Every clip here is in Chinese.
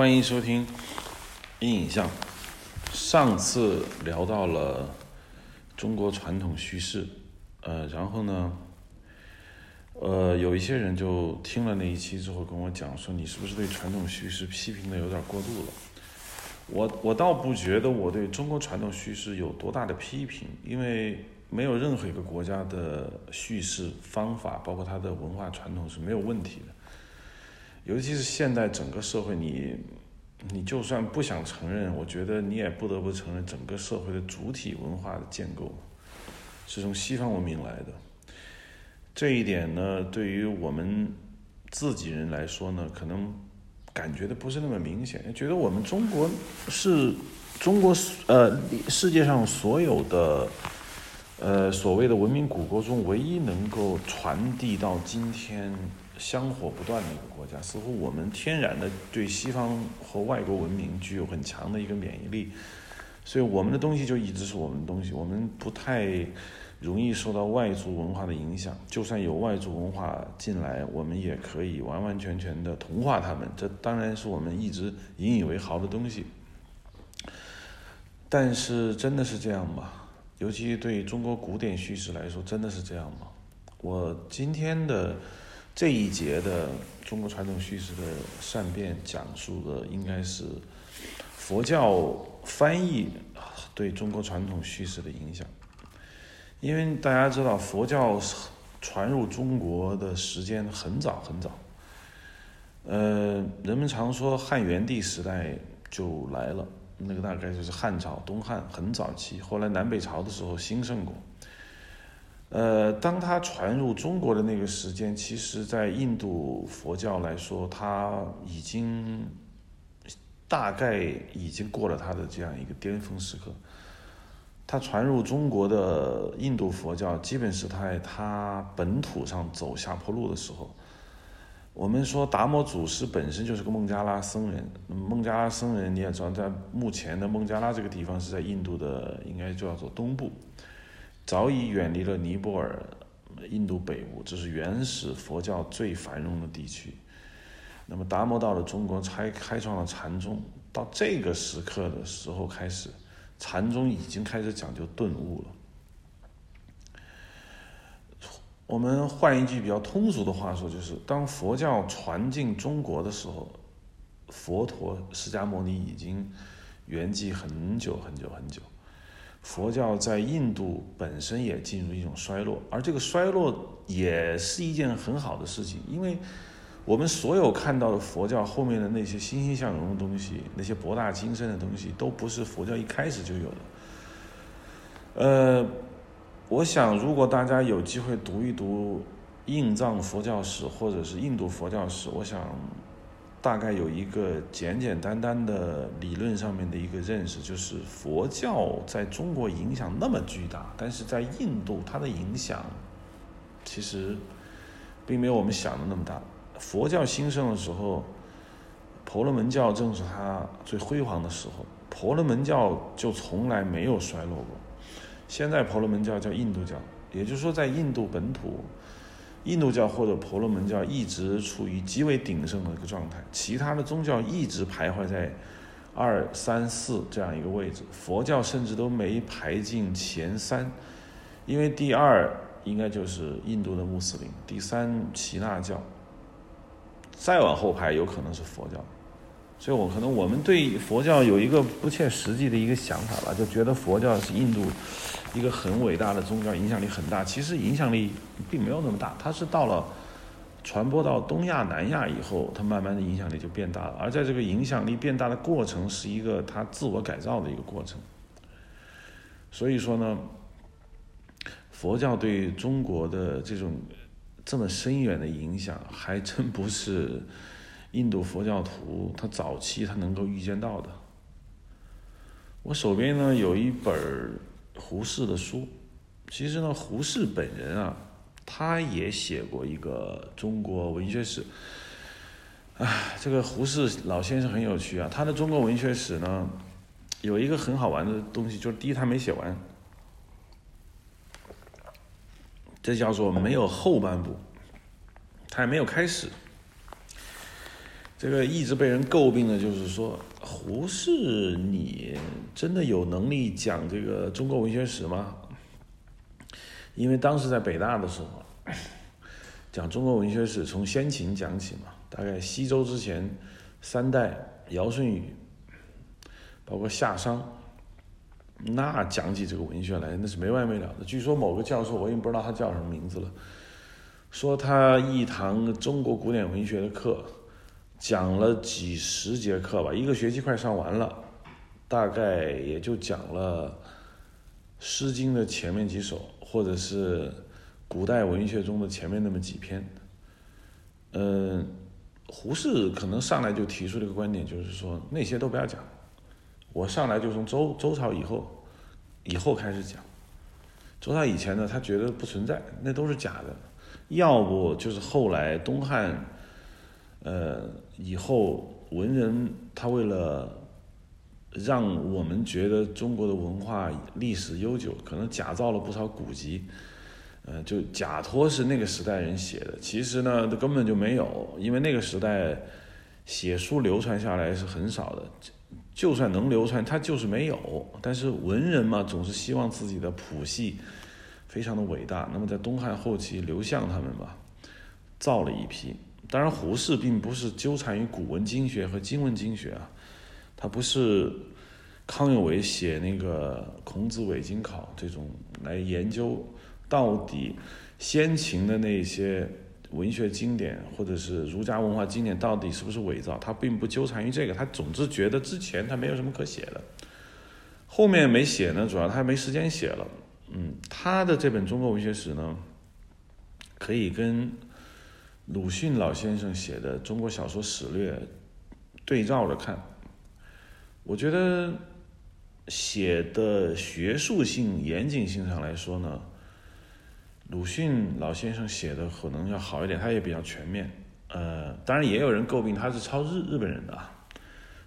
欢迎收听《阴影像》。上次聊到了中国传统叙事，呃，然后呢，呃，有一些人就听了那一期之后跟我讲说，你是不是对传统叙事批评的有点过度了？我我倒不觉得我对中国传统叙事有多大的批评，因为没有任何一个国家的叙事方法，包括它的文化传统是没有问题的。尤其是现在整个社会，你你就算不想承认，我觉得你也不得不承认，整个社会的主体文化的建构是从西方文明来的。这一点呢，对于我们自己人来说呢，可能感觉的不是那么明显，觉得我们中国是中国呃世界上所有的呃所谓的文明古国中唯一能够传递到今天。香火不断的一个国家，似乎我们天然的对西方和外国文明具有很强的一个免疫力，所以我们的东西就一直是我们的东西，我们不太容易受到外族文化的影响。就算有外族文化进来，我们也可以完完全全的同化他们。这当然是我们一直引以为豪的东西。但是真的是这样吗？尤其对中国古典叙事来说，真的是这样吗？我今天的。这一节的中国传统叙事的善变讲述的应该是佛教翻译对中国传统叙事的影响，因为大家知道佛教传入中国的时间很早很早，呃，人们常说汉元帝时代就来了，那个大概就是汉朝东汉很早期，后来南北朝的时候兴盛过。呃，当它传入中国的那个时间，其实，在印度佛教来说，它已经大概已经过了它的这样一个巅峰时刻。它传入中国的印度佛教，基本是在它本土上走下坡路的时候。我们说达摩祖师本身就是个孟加拉僧人，孟加拉僧人你也知道，在目前的孟加拉这个地方是在印度的，应该叫做东部。早已远离了尼泊尔、印度北部，这是原始佛教最繁荣的地区。那么达摩到了中国，开开创了禅宗。到这个时刻的时候开始，禅宗已经开始讲究顿悟了。我们换一句比较通俗的话说，就是当佛教传进中国的时候，佛陀释迦牟尼已经圆寂很久很久很久。佛教在印度本身也进入一种衰落，而这个衰落也是一件很好的事情，因为我们所有看到的佛教后面的那些欣欣向荣的东西，那些博大精深的东西，都不是佛教一开始就有的。呃，我想如果大家有机会读一读印藏佛教史或者是印度佛教史，我想。大概有一个简简单单的理论上面的一个认识，就是佛教在中国影响那么巨大，但是在印度它的影响其实并没有我们想的那么大。佛教兴盛的时候，婆罗门教正是它最辉煌的时候，婆罗门教就从来没有衰落过。现在婆罗门教叫印度教，也就是说在印度本土。印度教或者婆罗门教一直处于极为鼎盛的一个状态，其他的宗教一直徘徊在二三四这样一个位置，佛教甚至都没排进前三，因为第二应该就是印度的穆斯林，第三耆那教，再往后排有可能是佛教，所以我可能我们对佛教有一个不切实际的一个想法吧，就觉得佛教是印度。一个很伟大的宗教，影响力很大。其实影响力并没有那么大，它是到了传播到东亚、南亚以后，它慢慢的影响力就变大了。而在这个影响力变大的过程，是一个它自我改造的一个过程。所以说呢，佛教对中国的这种这么深远的影响，还真不是印度佛教徒他早期他能够预见到的。我手边呢有一本儿。胡适的书，其实呢，胡适本人啊，他也写过一个中国文学史。唉，这个胡适老先生很有趣啊，他的中国文学史呢，有一个很好玩的东西，就是第一他没写完，这叫做没有后半部，他也没有开始。这个一直被人诟病的就是说，胡适，你真的有能力讲这个中国文学史吗？因为当时在北大的时候，讲中国文学史从先秦讲起嘛，大概西周之前三代尧舜禹，包括夏商，那讲起这个文学来那是没完没了的。据说某个教授，我已经不知道他叫什么名字了，说他一堂中国古典文学的课。讲了几十节课吧，一个学期快上完了，大概也就讲了《诗经》的前面几首，或者是古代文学中的前面那么几篇。嗯，胡适可能上来就提出了个观点，就是说那些都不要讲，我上来就从周周朝以后以后开始讲，周朝以前呢，他觉得不存在，那都是假的，要不就是后来东汉。呃，以后文人他为了让我们觉得中国的文化历史悠久，可能假造了不少古籍，呃，就假托是那个时代人写的。其实呢，这根本就没有，因为那个时代写书流传下来是很少的，就算能流传，它就是没有。但是文人嘛，总是希望自己的谱系非常的伟大。那么在东汉后期，刘向他们吧，造了一批。当然，胡适并不是纠缠于古文经学和今文经学啊，他不是康有为写那个《孔子伪经考》这种来研究到底先秦的那些文学经典或者是儒家文化经典到底是不是伪造，他并不纠缠于这个，他总之觉得之前他没有什么可写的，后面没写呢，主要他没时间写了。嗯，他的这本中国文学史呢，可以跟。鲁迅老先生写的《中国小说史略》，对照着看，我觉得写的学术性、严谨性上来说呢，鲁迅老先生写的可能要好一点，他也比较全面。呃，当然也有人诟病他是抄日日本人的，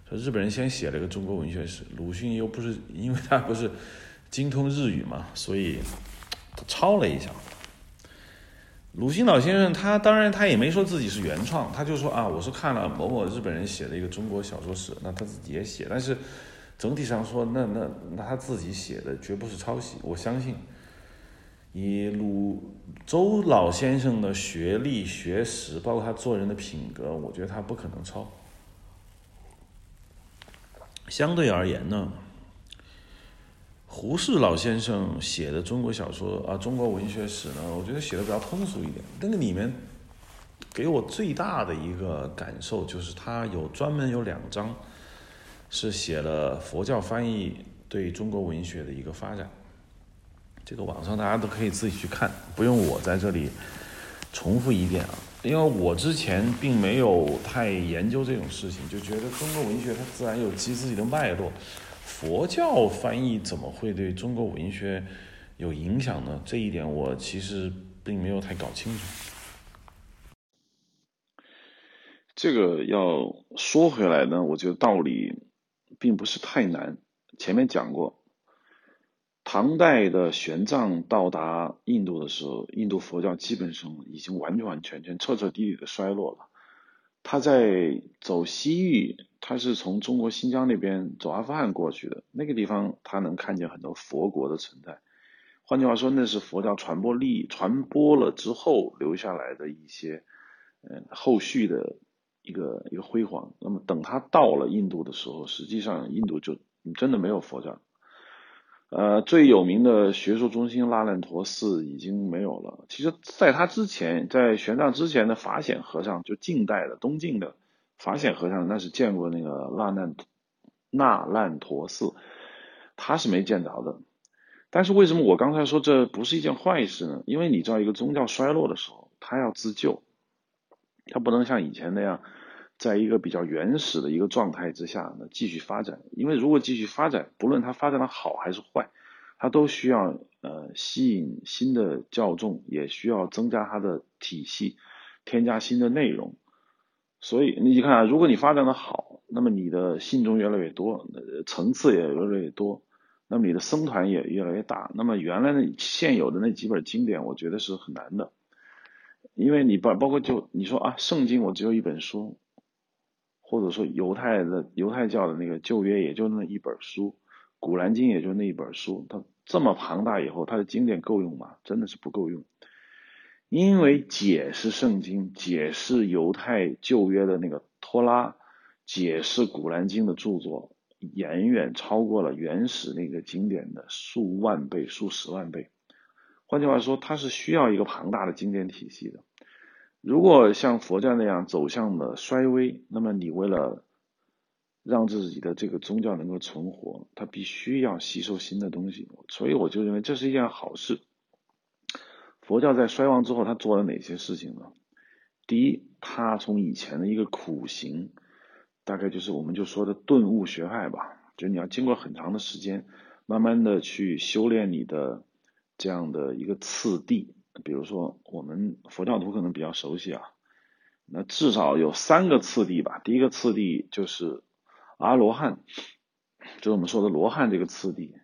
说日本人先写了一个中国文学史，鲁迅又不是因为他不是精通日语嘛，所以他抄了一下。鲁迅老先生，他当然他也没说自己是原创，他就说啊，我是看了某某日本人写的一个中国小说史，那他自己也写，但是整体上说，那那那他自己写的绝不是抄袭，我相信以鲁周老先生的学历、学识，包括他做人的品格，我觉得他不可能抄。相对而言呢？胡适老先生写的中国小说啊，中国文学史呢，我觉得写的比较通俗一点。那个里面给我最大的一个感受就是，他有专门有两章是写了佛教翻译对中国文学的一个发展。这个网上大家都可以自己去看，不用我在这里重复一遍啊。因为我之前并没有太研究这种事情，就觉得中国文学它自然有其自己的脉络。佛教翻译怎么会对中国文学有影响呢？这一点我其实并没有太搞清楚。这个要说回来呢，我觉得道理并不是太难。前面讲过，唐代的玄奘到达印度的时候，印度佛教基本上已经完完全全、彻彻底底的衰落了。他在走西域，他是从中国新疆那边走阿富汗过去的，那个地方他能看见很多佛国的存在。换句话说，那是佛教传播力传播了之后留下来的一些，嗯，后续的一个一个辉煌。那么等他到了印度的时候，实际上印度就真的没有佛教。呃，最有名的学术中心拉烂陀寺已经没有了。其实，在他之前，在玄奘之前的法显和尚，就近代的东晋的法显和尚，那是见过那个那烂那烂陀寺，他是没见着的。但是为什么我刚才说这不是一件坏事呢？因为你知道，一个宗教衰落的时候，他要自救，他不能像以前那样。在一个比较原始的一个状态之下呢，继续发展。因为如果继续发展，不论它发展的好还是坏，它都需要呃吸引新的教众，也需要增加它的体系，添加新的内容。所以你看啊，如果你发展的好，那么你的信众越来越多，层次也越来越多，那么你的僧团也越来越大。那么原来的现有的那几本经典，我觉得是很难的，因为你包包括就你说啊，圣经我只有一本书。或者说犹太的犹太教的那个旧约也就那一本书，古兰经也就那一本书，它这么庞大以后，它的经典够用吗？真的是不够用，因为解释圣经、解释犹太旧约的那个托拉、解释古兰经的著作，远远超过了原始那个经典的数万倍、数十万倍。换句话说，它是需要一个庞大的经典体系的。如果像佛教那样走向了衰微，那么你为了让自己的这个宗教能够存活，它必须要吸收新的东西。所以我就认为这是一件好事。佛教在衰亡之后，他做了哪些事情呢？第一，他从以前的一个苦行，大概就是我们就说的顿悟学派吧，就你要经过很长的时间，慢慢的去修炼你的这样的一个次第。比如说，我们佛教徒可能比较熟悉啊，那至少有三个次第吧。第一个次第就是阿罗汉，就是我们说的罗汉这个次第。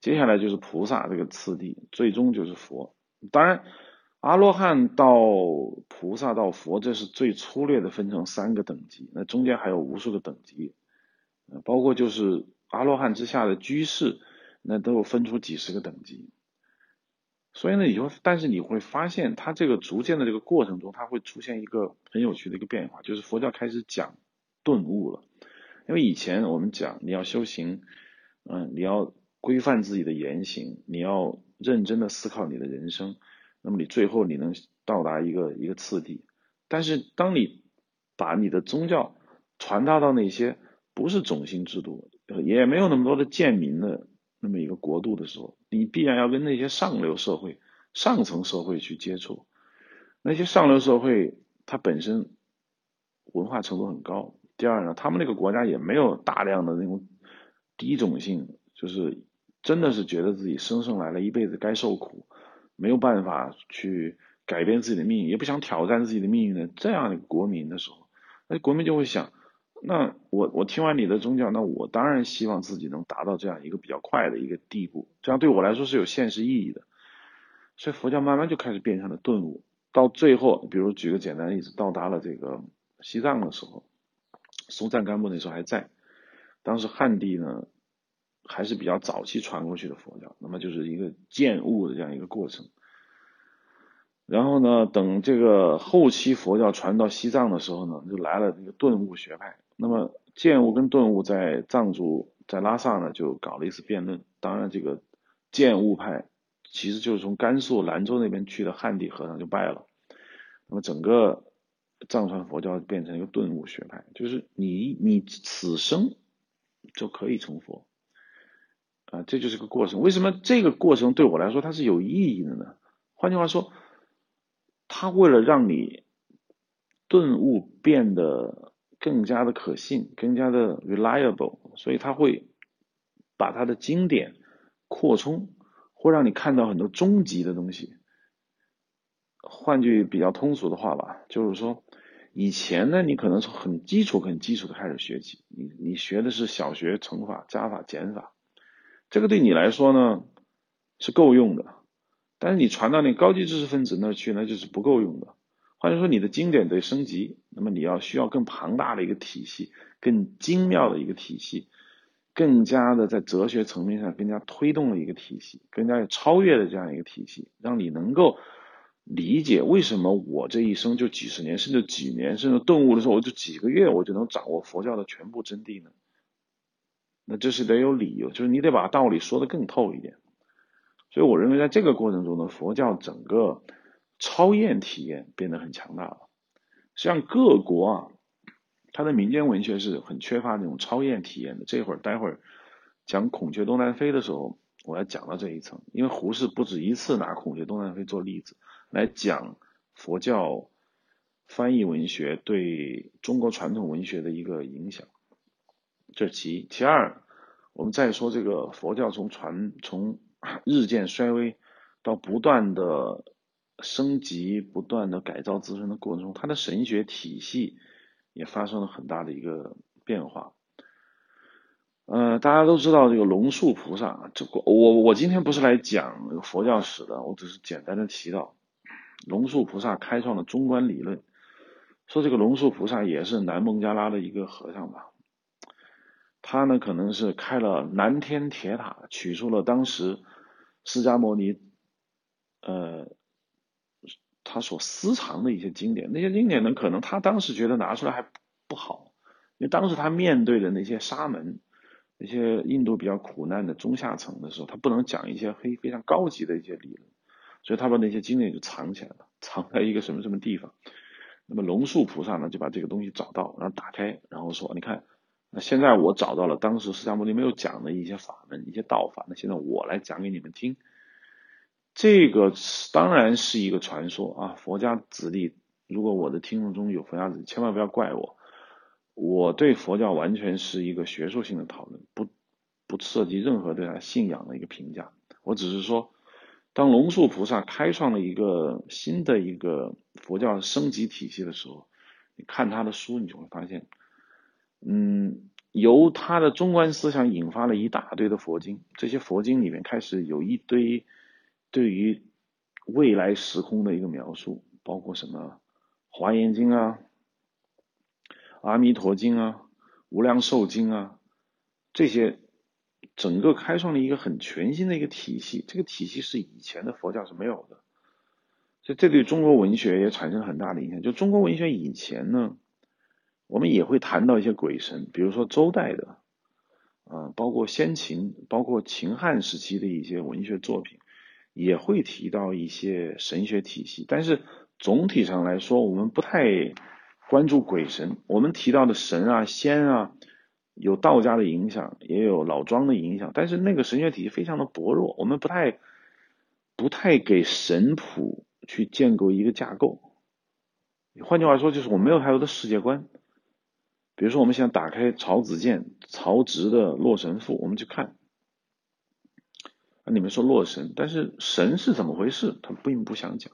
接下来就是菩萨这个次第，最终就是佛。当然，阿罗汉到菩萨到佛，这是最粗略的分成三个等级。那中间还有无数个等级，包括就是阿罗汉之下的居士，那都有分出几十个等级。所以呢，以后但是你会发现，它这个逐渐的这个过程中，它会出现一个很有趣的一个变化，就是佛教开始讲顿悟了。因为以前我们讲你要修行，嗯，你要规范自己的言行，你要认真的思考你的人生，那么你最后你能到达一个一个次第。但是当你把你的宗教传达到那些不是种姓制度，也没有那么多的贱民的。那么一个国度的时候，你必然要跟那些上流社会、上层社会去接触。那些上流社会，它本身文化程度很高。第二呢，他们那个国家也没有大量的那种低种姓，就是真的是觉得自己生生来了一辈子该受苦，没有办法去改变自己的命运，也不想挑战自己的命运的这样的国民的时候，那国民就会想。那我我听完你的宗教，那我当然希望自己能达到这样一个比较快的一个地步，这样对我来说是有现实意义的。所以佛教慢慢就开始变成了顿悟，到最后，比如举个简单例子，到达了这个西藏的时候，松赞干布那时候还在，当时汉地呢还是比较早期传过去的佛教，那么就是一个见悟的这样一个过程。然后呢，等这个后期佛教传到西藏的时候呢，就来了这个顿悟学派。那么见悟跟顿悟在藏族在拉萨呢就搞了一次辩论。当然，这个见悟派其实就是从甘肃兰州那边去的汉地和尚就败了。那么整个藏传佛教变成一个顿悟学派，就是你你此生就可以成佛啊，这就是个过程。为什么这个过程对我来说它是有意义的呢？换句话说。它为了让你顿悟变得更加的可信，更加的 reliable，所以他会把他的经典扩充，会让你看到很多终极的东西。换句比较通俗的话吧，就是说，以前呢，你可能从很基础、很基础的开始学起，你你学的是小学乘法、加法、减法，这个对你来说呢是够用的。但是你传到那高级知识分子那儿去，那就是不够用的。换句话说，你的经典得升级，那么你要需要更庞大的一个体系，更精妙的一个体系，更加的在哲学层面上更加推动的一个体系，更加有超越的这样一个体系，让你能够理解为什么我这一生就几十年，甚至几年，甚至顿悟的时候我就几个月我就能掌握佛教的全部真谛呢？那这是得有理由，就是你得把道理说得更透一点。所以我认为，在这个过程中呢，佛教整个超验体验变得很强大了。实际上，各国啊，它的民间文学是很缺乏那种超验体验的。这会儿待会儿讲孔雀东南飞的时候，我要讲到这一层，因为胡适不止一次拿孔雀东南飞做例子来讲佛教翻译文学对中国传统文学的一个影响。这是其一，其二，我们再说这个佛教从传从。日渐衰微，到不断的升级、不断的改造自身的过程中，它的神学体系也发生了很大的一个变化。呃，大家都知道这个龙树菩萨，这个我我今天不是来讲佛教史的，我只是简单的提到龙树菩萨开创了中观理论。说这个龙树菩萨也是南孟加拉的一个和尚吧，他呢可能是开了南天铁塔，取出了当时释迦牟尼呃他所私藏的一些经典，那些经典呢可能他当时觉得拿出来还不好，因为当时他面对的那些沙门，那些印度比较苦难的中下层的时候，他不能讲一些非非常高级的一些理论，所以他把那些经典就藏起来了，藏在一个什么什么地方。那么龙树菩萨呢，就把这个东西找到，然后打开，然后说：“你看，那现在我找到了当时释迦牟尼没有讲的一些法门、一些道法，那现在我来讲给你们听。这个当然是一个传说啊，佛家子弟，如果我的听众中有佛家子弟，千万不要怪我，我对佛教完全是一个学术性的讨论，不不涉及任何对他信仰的一个评价，我只是说。”当龙树菩萨开创了一个新的一个佛教升级体系的时候，你看他的书，你就会发现，嗯，由他的中观思想引发了一大堆的佛经，这些佛经里面开始有一堆对于未来时空的一个描述，包括什么《华严经》啊、《阿弥陀经》啊、《无量寿经》啊这些。整个开创了一个很全新的一个体系，这个体系是以前的佛教是没有的，所以这对中国文学也产生很大的影响。就中国文学以前呢，我们也会谈到一些鬼神，比如说周代的，啊，包括先秦，包括秦汉时期的一些文学作品，也会提到一些神学体系。但是总体上来说，我们不太关注鬼神，我们提到的神啊、仙啊。有道家的影响，也有老庄的影响，但是那个神学体系非常的薄弱，我们不太不太给神谱去建构一个架构。换句话说，就是我没有太多的世界观。比如说，我们想打开曹子建、曹植的《洛神赋》，我们去看，啊，你们说洛神，但是神是怎么回事？他并不想讲。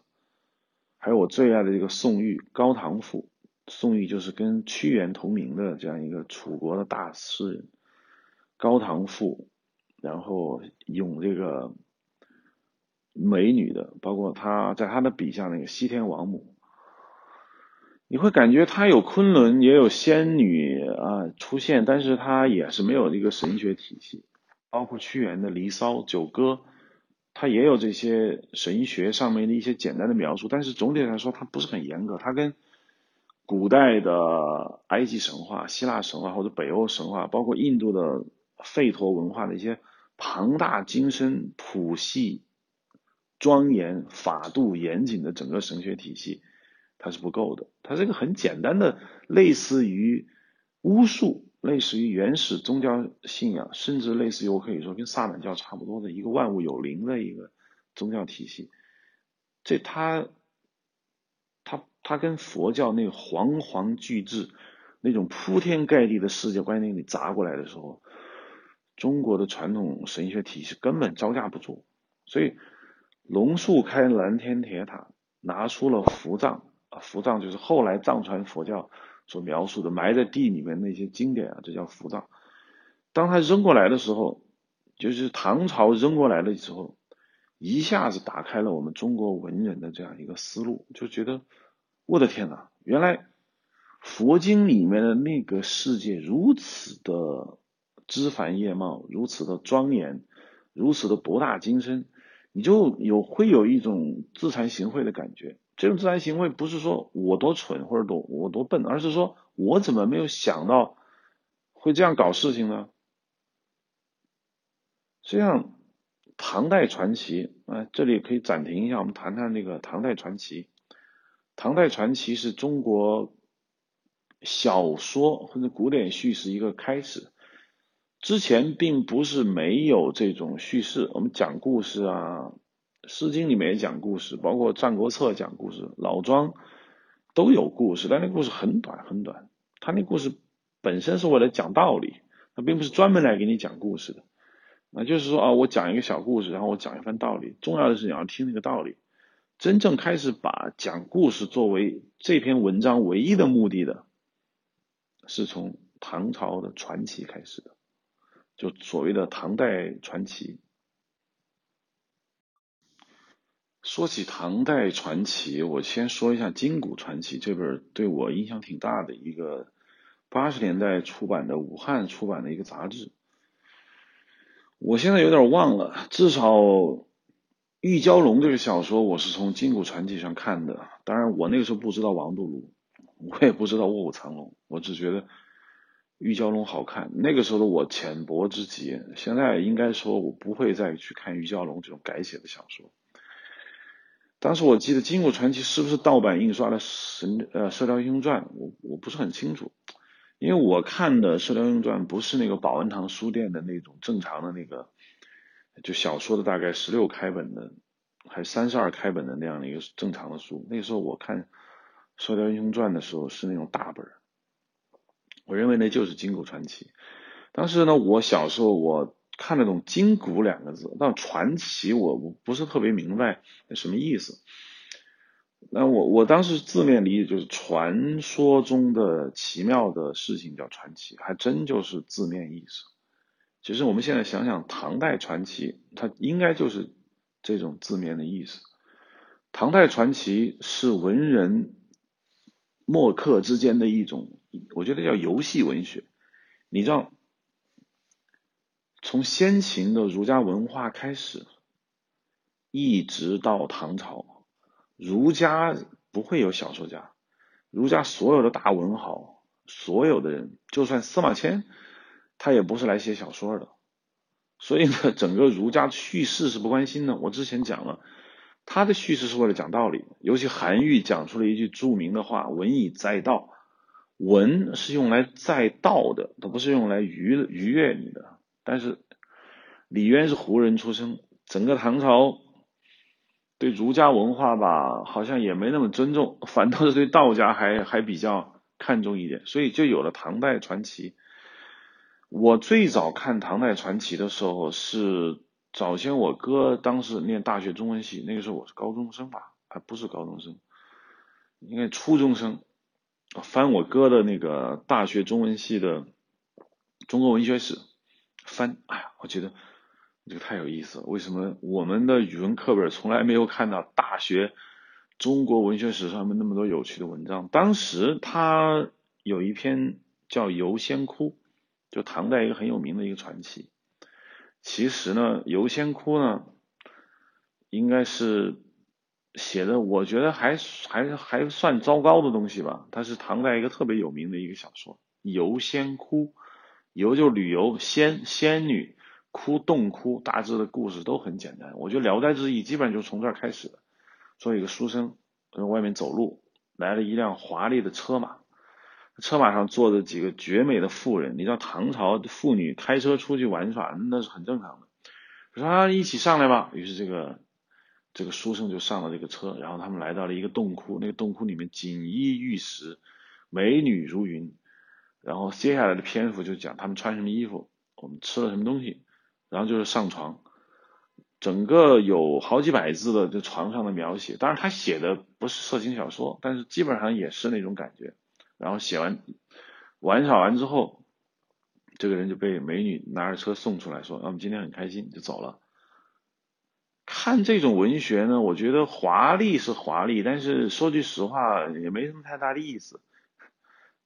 还有我最爱的这个宋玉《高唐赋》。宋玉就是跟屈原同名的这样一个楚国的大诗人，《高唐赋》，然后咏这个美女的，包括他在他的笔下那个西天王母，你会感觉他有昆仑，也有仙女啊出现，但是他也是没有一个神学体系，包括屈原的《离骚》《九歌》，他也有这些神学上面的一些简单的描述，但是总体来说，他不是很严格，他跟古代的埃及神话、希腊神话或者北欧神话，包括印度的吠陀文化的一些庞大精深、谱系庄严、法度严谨的整个神学体系，它是不够的。它是一个很简单的，类似于巫术、类似于原始宗教信仰，甚至类似于我可以说跟萨满教差不多的一个万物有灵的一个宗教体系。这它。它它跟佛教那个煌煌巨制、那种铺天盖地的世界观念里砸过来的时候，中国的传统神学体系根本招架不住。所以，龙树开蓝天铁塔，拿出了伏藏啊，伏藏就是后来藏传佛教所描述的埋在地里面那些经典啊，这叫伏藏。当他扔过来的时候，就是唐朝扔过来的时候，一下子打开了我们中国文人的这样一个思路，就觉得。我的天哪！原来佛经里面的那个世界如此的枝繁叶茂，如此的庄严，如此的博大精深，你就有会有一种自惭形秽的感觉。这种自然行为不是说我多蠢或者多我多笨，而是说我怎么没有想到会这样搞事情呢？实际上，唐代传奇啊，这里可以暂停一下，我们谈谈那个唐代传奇。唐代传奇是中国小说或者古典叙事一个开始，之前并不是没有这种叙事。我们讲故事啊，《诗经》里面也讲故事，包括《战国策》讲故事，老庄都有故事，但那故事很短很短。他那故事本身是为了讲道理，他并不是专门来给你讲故事的。那就是说啊，我讲一个小故事，然后我讲一番道理。重要的是你要听那个道理。真正开始把讲故事作为这篇文章唯一的目的的，是从唐朝的传奇开始的，就所谓的唐代传奇。说起唐代传奇，我先说一下《金谷传奇》这本对我影响挺大的一个八十年代出版的武汉出版的一个杂志。我现在有点忘了，至少《玉娇龙》这个小说我是从《金谷传奇》上看的。当然，我那个时候不知道王度庐，我也不知道卧虎藏龙，我只觉得《玉娇龙》好看。那个时候的我浅薄之极，现在应该说我不会再去看《玉娇龙》这种改写的小说。当时我记得《金谷传奇》是不是盗版印刷的《神呃射雕英雄传》，我我不是很清楚，因为我看的《射雕英雄传》不是那个保文堂书店的那种正常的那个，就小说的大概十六开本的，还三十二开本的那样的一个正常的书。那时候我看《射雕英雄传》的时候是那种大本，我认为那就是《金谷传奇》。当时呢，我小时候我。看得懂“金谷”两个字，但传奇我不是特别明白什么意思。那我我当时字面理解就是传说中的奇妙的事情叫传奇，还真就是字面意思。其实我们现在想想，唐代传奇它应该就是这种字面的意思。唐代传奇是文人墨客之间的一种，我觉得叫游戏文学。你知道？从先秦的儒家文化开始，一直到唐朝，儒家不会有小说家。儒家所有的大文豪，所有的人，就算司马迁，他也不是来写小说的。所以呢，整个儒家叙事是不关心的。我之前讲了，他的叙事是为了讲道理。尤其韩愈讲出了一句著名的话：“文以载道。”文是用来载道的，它不是用来愉愉悦你的。但是李渊是胡人出身，整个唐朝对儒家文化吧，好像也没那么尊重，反倒是对道家还还比较看重一点，所以就有了唐代传奇。我最早看唐代传奇的时候，是早先我哥当时念大学中文系，那个时候我是高中生吧，还不是高中生，应该初中生，翻我哥的那个大学中文系的中国文学史。翻，哎呀，我觉得这个太有意思了。为什么我们的语文课本从来没有看到大学中国文学史上面那么多有趣的文章？当时他有一篇叫《游仙窟》，就唐代一个很有名的一个传奇。其实呢，《游仙窟》呢，应该是写的，我觉得还还还算糟糕的东西吧。它是唐代一个特别有名的一个小说，《游仙窟》。游就旅游，仙仙女窟洞窟，大致的故事都很简单。我觉得《聊斋志异》基本上就从这儿开始的。说一个书生在外面走路，来了一辆华丽的车马，车马上坐着几个绝美的妇人。你知道唐朝妇女开车出去玩耍那是很正常的。说啊，一起上来吧。于是这个这个书生就上了这个车，然后他们来到了一个洞窟，那个洞窟里面锦衣玉食，美女如云。然后接下来的篇幅就讲他们穿什么衣服，我们吃了什么东西，然后就是上床，整个有好几百字的这床上的描写。当然他写的不是色情小说，但是基本上也是那种感觉。然后写完玩耍完之后，这个人就被美女拿着车送出来，说：“我们今天很开心，就走了。”看这种文学呢，我觉得华丽是华丽，但是说句实话也没什么太大的意思。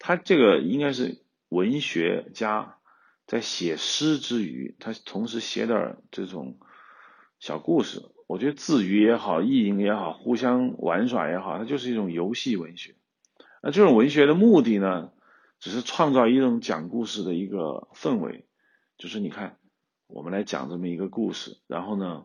他这个应该是文学家在写诗之余，他同时写点这种小故事。我觉得自娱也好，意淫也好，互相玩耍也好，它就是一种游戏文学。那这种文学的目的呢，只是创造一种讲故事的一个氛围。就是你看，我们来讲这么一个故事，然后呢，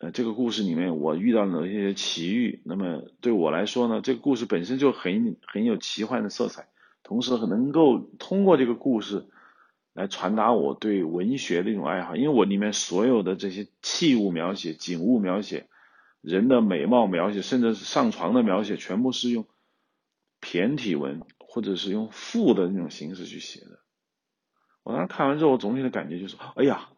呃，这个故事里面我遇到了一些奇遇，那么对我来说呢，这个故事本身就很很有奇幻的色彩。同时能够通过这个故事来传达我对文学的一种爱好，因为我里面所有的这些器物描写、景物描写、人的美貌描写，甚至是上床的描写，全部是用骈体文或者是用赋的那种形式去写的。我当时看完之后，我总体的感觉就是：哎呀，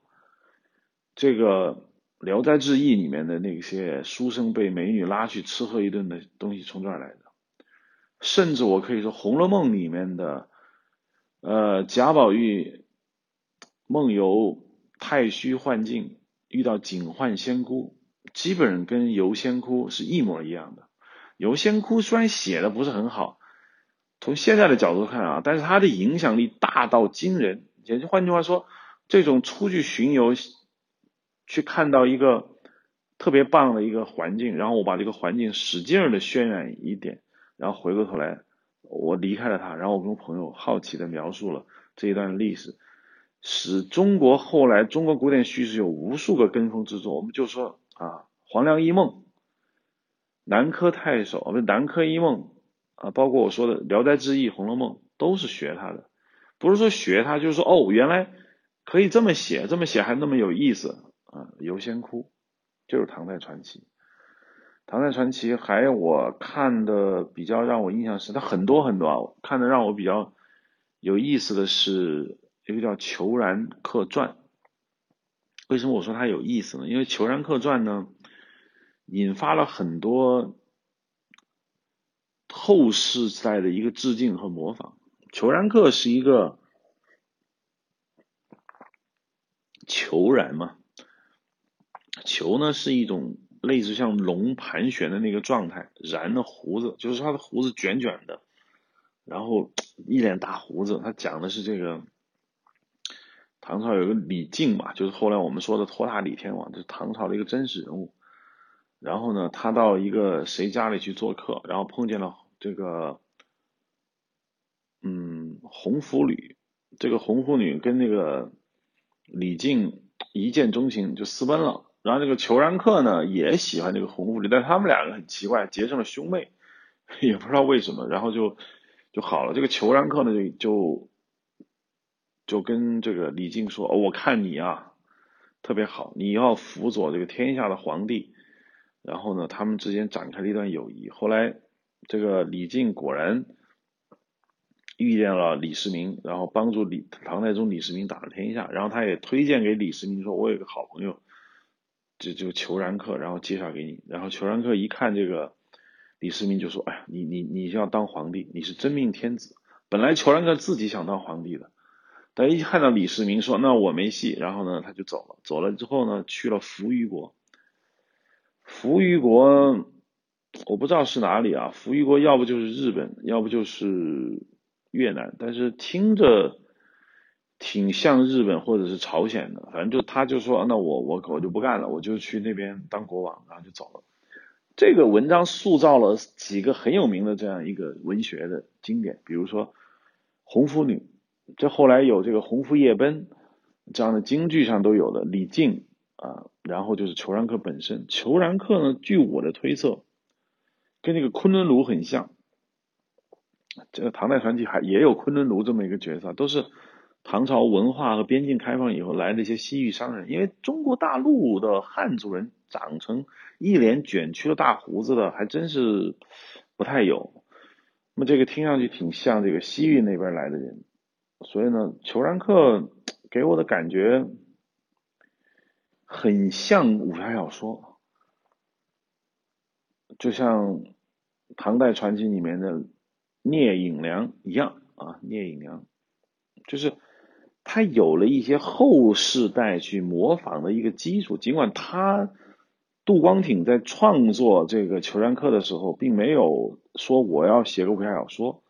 这个《聊斋志异》里面的那些书生被美女拉去吃喝一顿的东西，从这儿来的。甚至我可以说，《红楼梦》里面的，呃，贾宝玉梦游太虚幻境，遇到警幻仙姑，基本跟游仙窟是一模一样的。游仙窟虽然写的不是很好，从现在的角度看啊，但是它的影响力大到惊人。也就换句话说，这种出去巡游，去看到一个特别棒的一个环境，然后我把这个环境使劲的渲染一点，然后回过头来，我离开了他，然后我跟朋友好奇的描述了这一段历史。使中国后来中国古典叙事有无数个跟风之作，我们就说啊，黄粱一梦、南柯太守不是南柯一梦啊，包括我说的《聊斋志异》《红楼梦》，都是学他的，不是说学他，就是说哦，原来可以这么写，这么写还那么有意思啊。游仙窟就是唐代传奇，唐代传奇还我看的比较让我印象深，它很多很多啊，看的让我比较有意思的是。一个叫《虬髯客传》，为什么我说它有意思呢？因为《虬髯客传》呢，引发了很多后世在的一个致敬和模仿。虬髯客是一个虬髯嘛，球呢是一种类似像龙盘旋的那个状态，然的胡子就是他的胡子卷卷的，然后一脸大胡子。他讲的是这个。唐朝有个李靖嘛，就是后来我们说的托塔李天王，就是唐朝的一个真实人物。然后呢，他到一个谁家里去做客，然后碰见了这个，嗯，红拂女。这个红拂女跟那个李靖一见钟情，就私奔了。然后这个裘然客呢，也喜欢这个红拂女，但他们两个很奇怪，结成了兄妹，也不知道为什么，然后就就好了。这个裘然客呢，就就。就跟这个李靖说：“我看你啊，特别好，你要辅佐这个天下的皇帝。”然后呢，他们之间展开了一段友谊。后来，这个李靖果然遇见了李世民，然后帮助李唐太宗李世民打了天下。然后他也推荐给李世民说：“我有个好朋友，就就虬髯客，然后介绍给你。”然后虬髯客一看这个李世民，就说：“哎呀，你你你要当皇帝，你是真命天子。”本来虬髯客自己想当皇帝的。但一看到李世民说：“那我没戏。”然后呢，他就走了。走了之后呢，去了扶余国。扶余国我不知道是哪里啊？扶余国要不就是日本，要不就是越南，但是听着挺像日本或者是朝鲜的。反正就他就说：“那我我我就不干了，我就去那边当国王。”然后就走了。这个文章塑造了几个很有名的这样一个文学的经典，比如说《红拂女》。这后来有这个《红拂夜奔》这样的京剧上都有的李靖啊，然后就是虬髯客本身。虬髯客呢，据我的推测，跟那个昆仑奴很像。这个唐代传奇还也有昆仑奴这么一个角色，都是唐朝文化和边境开放以后来的一些西域商人。因为中国大陆的汉族人长成一脸卷曲的大胡子的，还真是不太有。那么这个听上去挺像这个西域那边来的人。所以呢，虬髯客给我的感觉很像武侠小说，就像唐代传奇里面的聂隐娘一样啊。聂隐娘就是他有了一些后世代去模仿的一个基础，尽管他杜光挺在创作这个虬髯客的时候，并没有说我要写个武侠小说。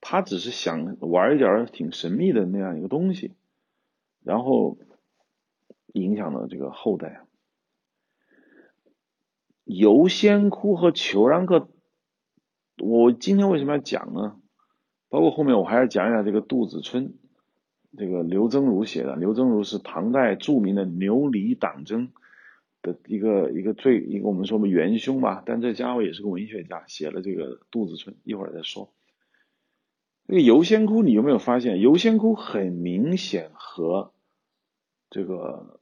他只是想玩一点挺神秘的那样一个东西，然后影响了这个后代。游仙窟和虬髯客，我今天为什么要讲呢？包括后面我还要讲一讲这个杜子春，这个刘曾儒写的。刘曾儒是唐代著名的牛李党争的一个一个最一个我们说的元凶吧，但这家伙也是个文学家，写了这个杜子春，一会儿再说。这个游仙窟，你有没有发现？游仙窟很明显和这个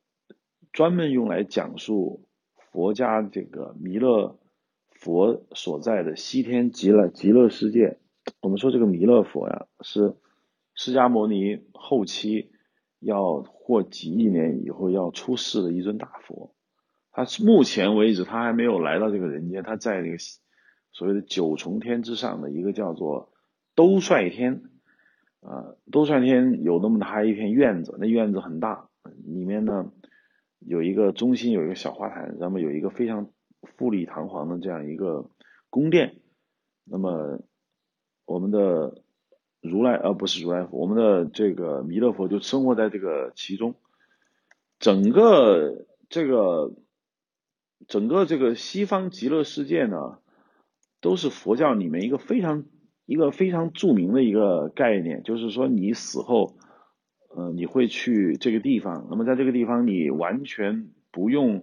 专门用来讲述佛家这个弥勒佛所在的西天极乐极乐世界。我们说这个弥勒佛呀，是释迦牟尼后期要过几亿年以后要出世的一尊大佛。他目前为止他还没有来到这个人间，他在那个所谓的九重天之上的一个叫做。兜率天，啊，兜率天有那么大一片院子，那院子很大，里面呢有一个中心有一个小花坛，那么有一个非常富丽堂皇的这样一个宫殿，那么我们的如来呃不是如来佛，我们的这个弥勒佛就生活在这个其中，整个这个整个这个西方极乐世界呢，都是佛教里面一个非常一个非常著名的一个概念，就是说你死后。呃，你会去这个地方，那么在这个地方，你完全不用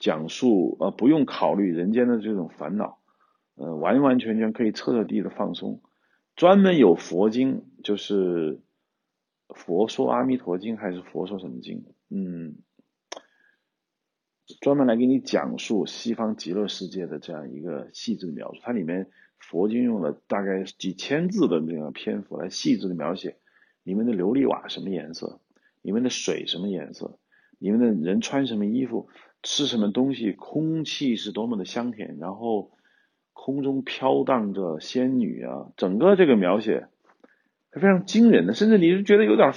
讲述，呃，不用考虑人间的这种烦恼，呃，完完全全可以彻彻底底的放松。专门有佛经，就是佛说阿弥陀经还是佛说什么经？嗯，专门来给你讲述西方极乐世界的这样一个细致的描述。它里面佛经用了大概几千字的那个篇幅来细致的描写。里面的琉璃瓦什么颜色？里面的水什么颜色？里面的人穿什么衣服？吃什么东西？空气是多么的香甜，然后空中飘荡着仙女啊！整个这个描写是非常惊人的，甚至你是觉得有点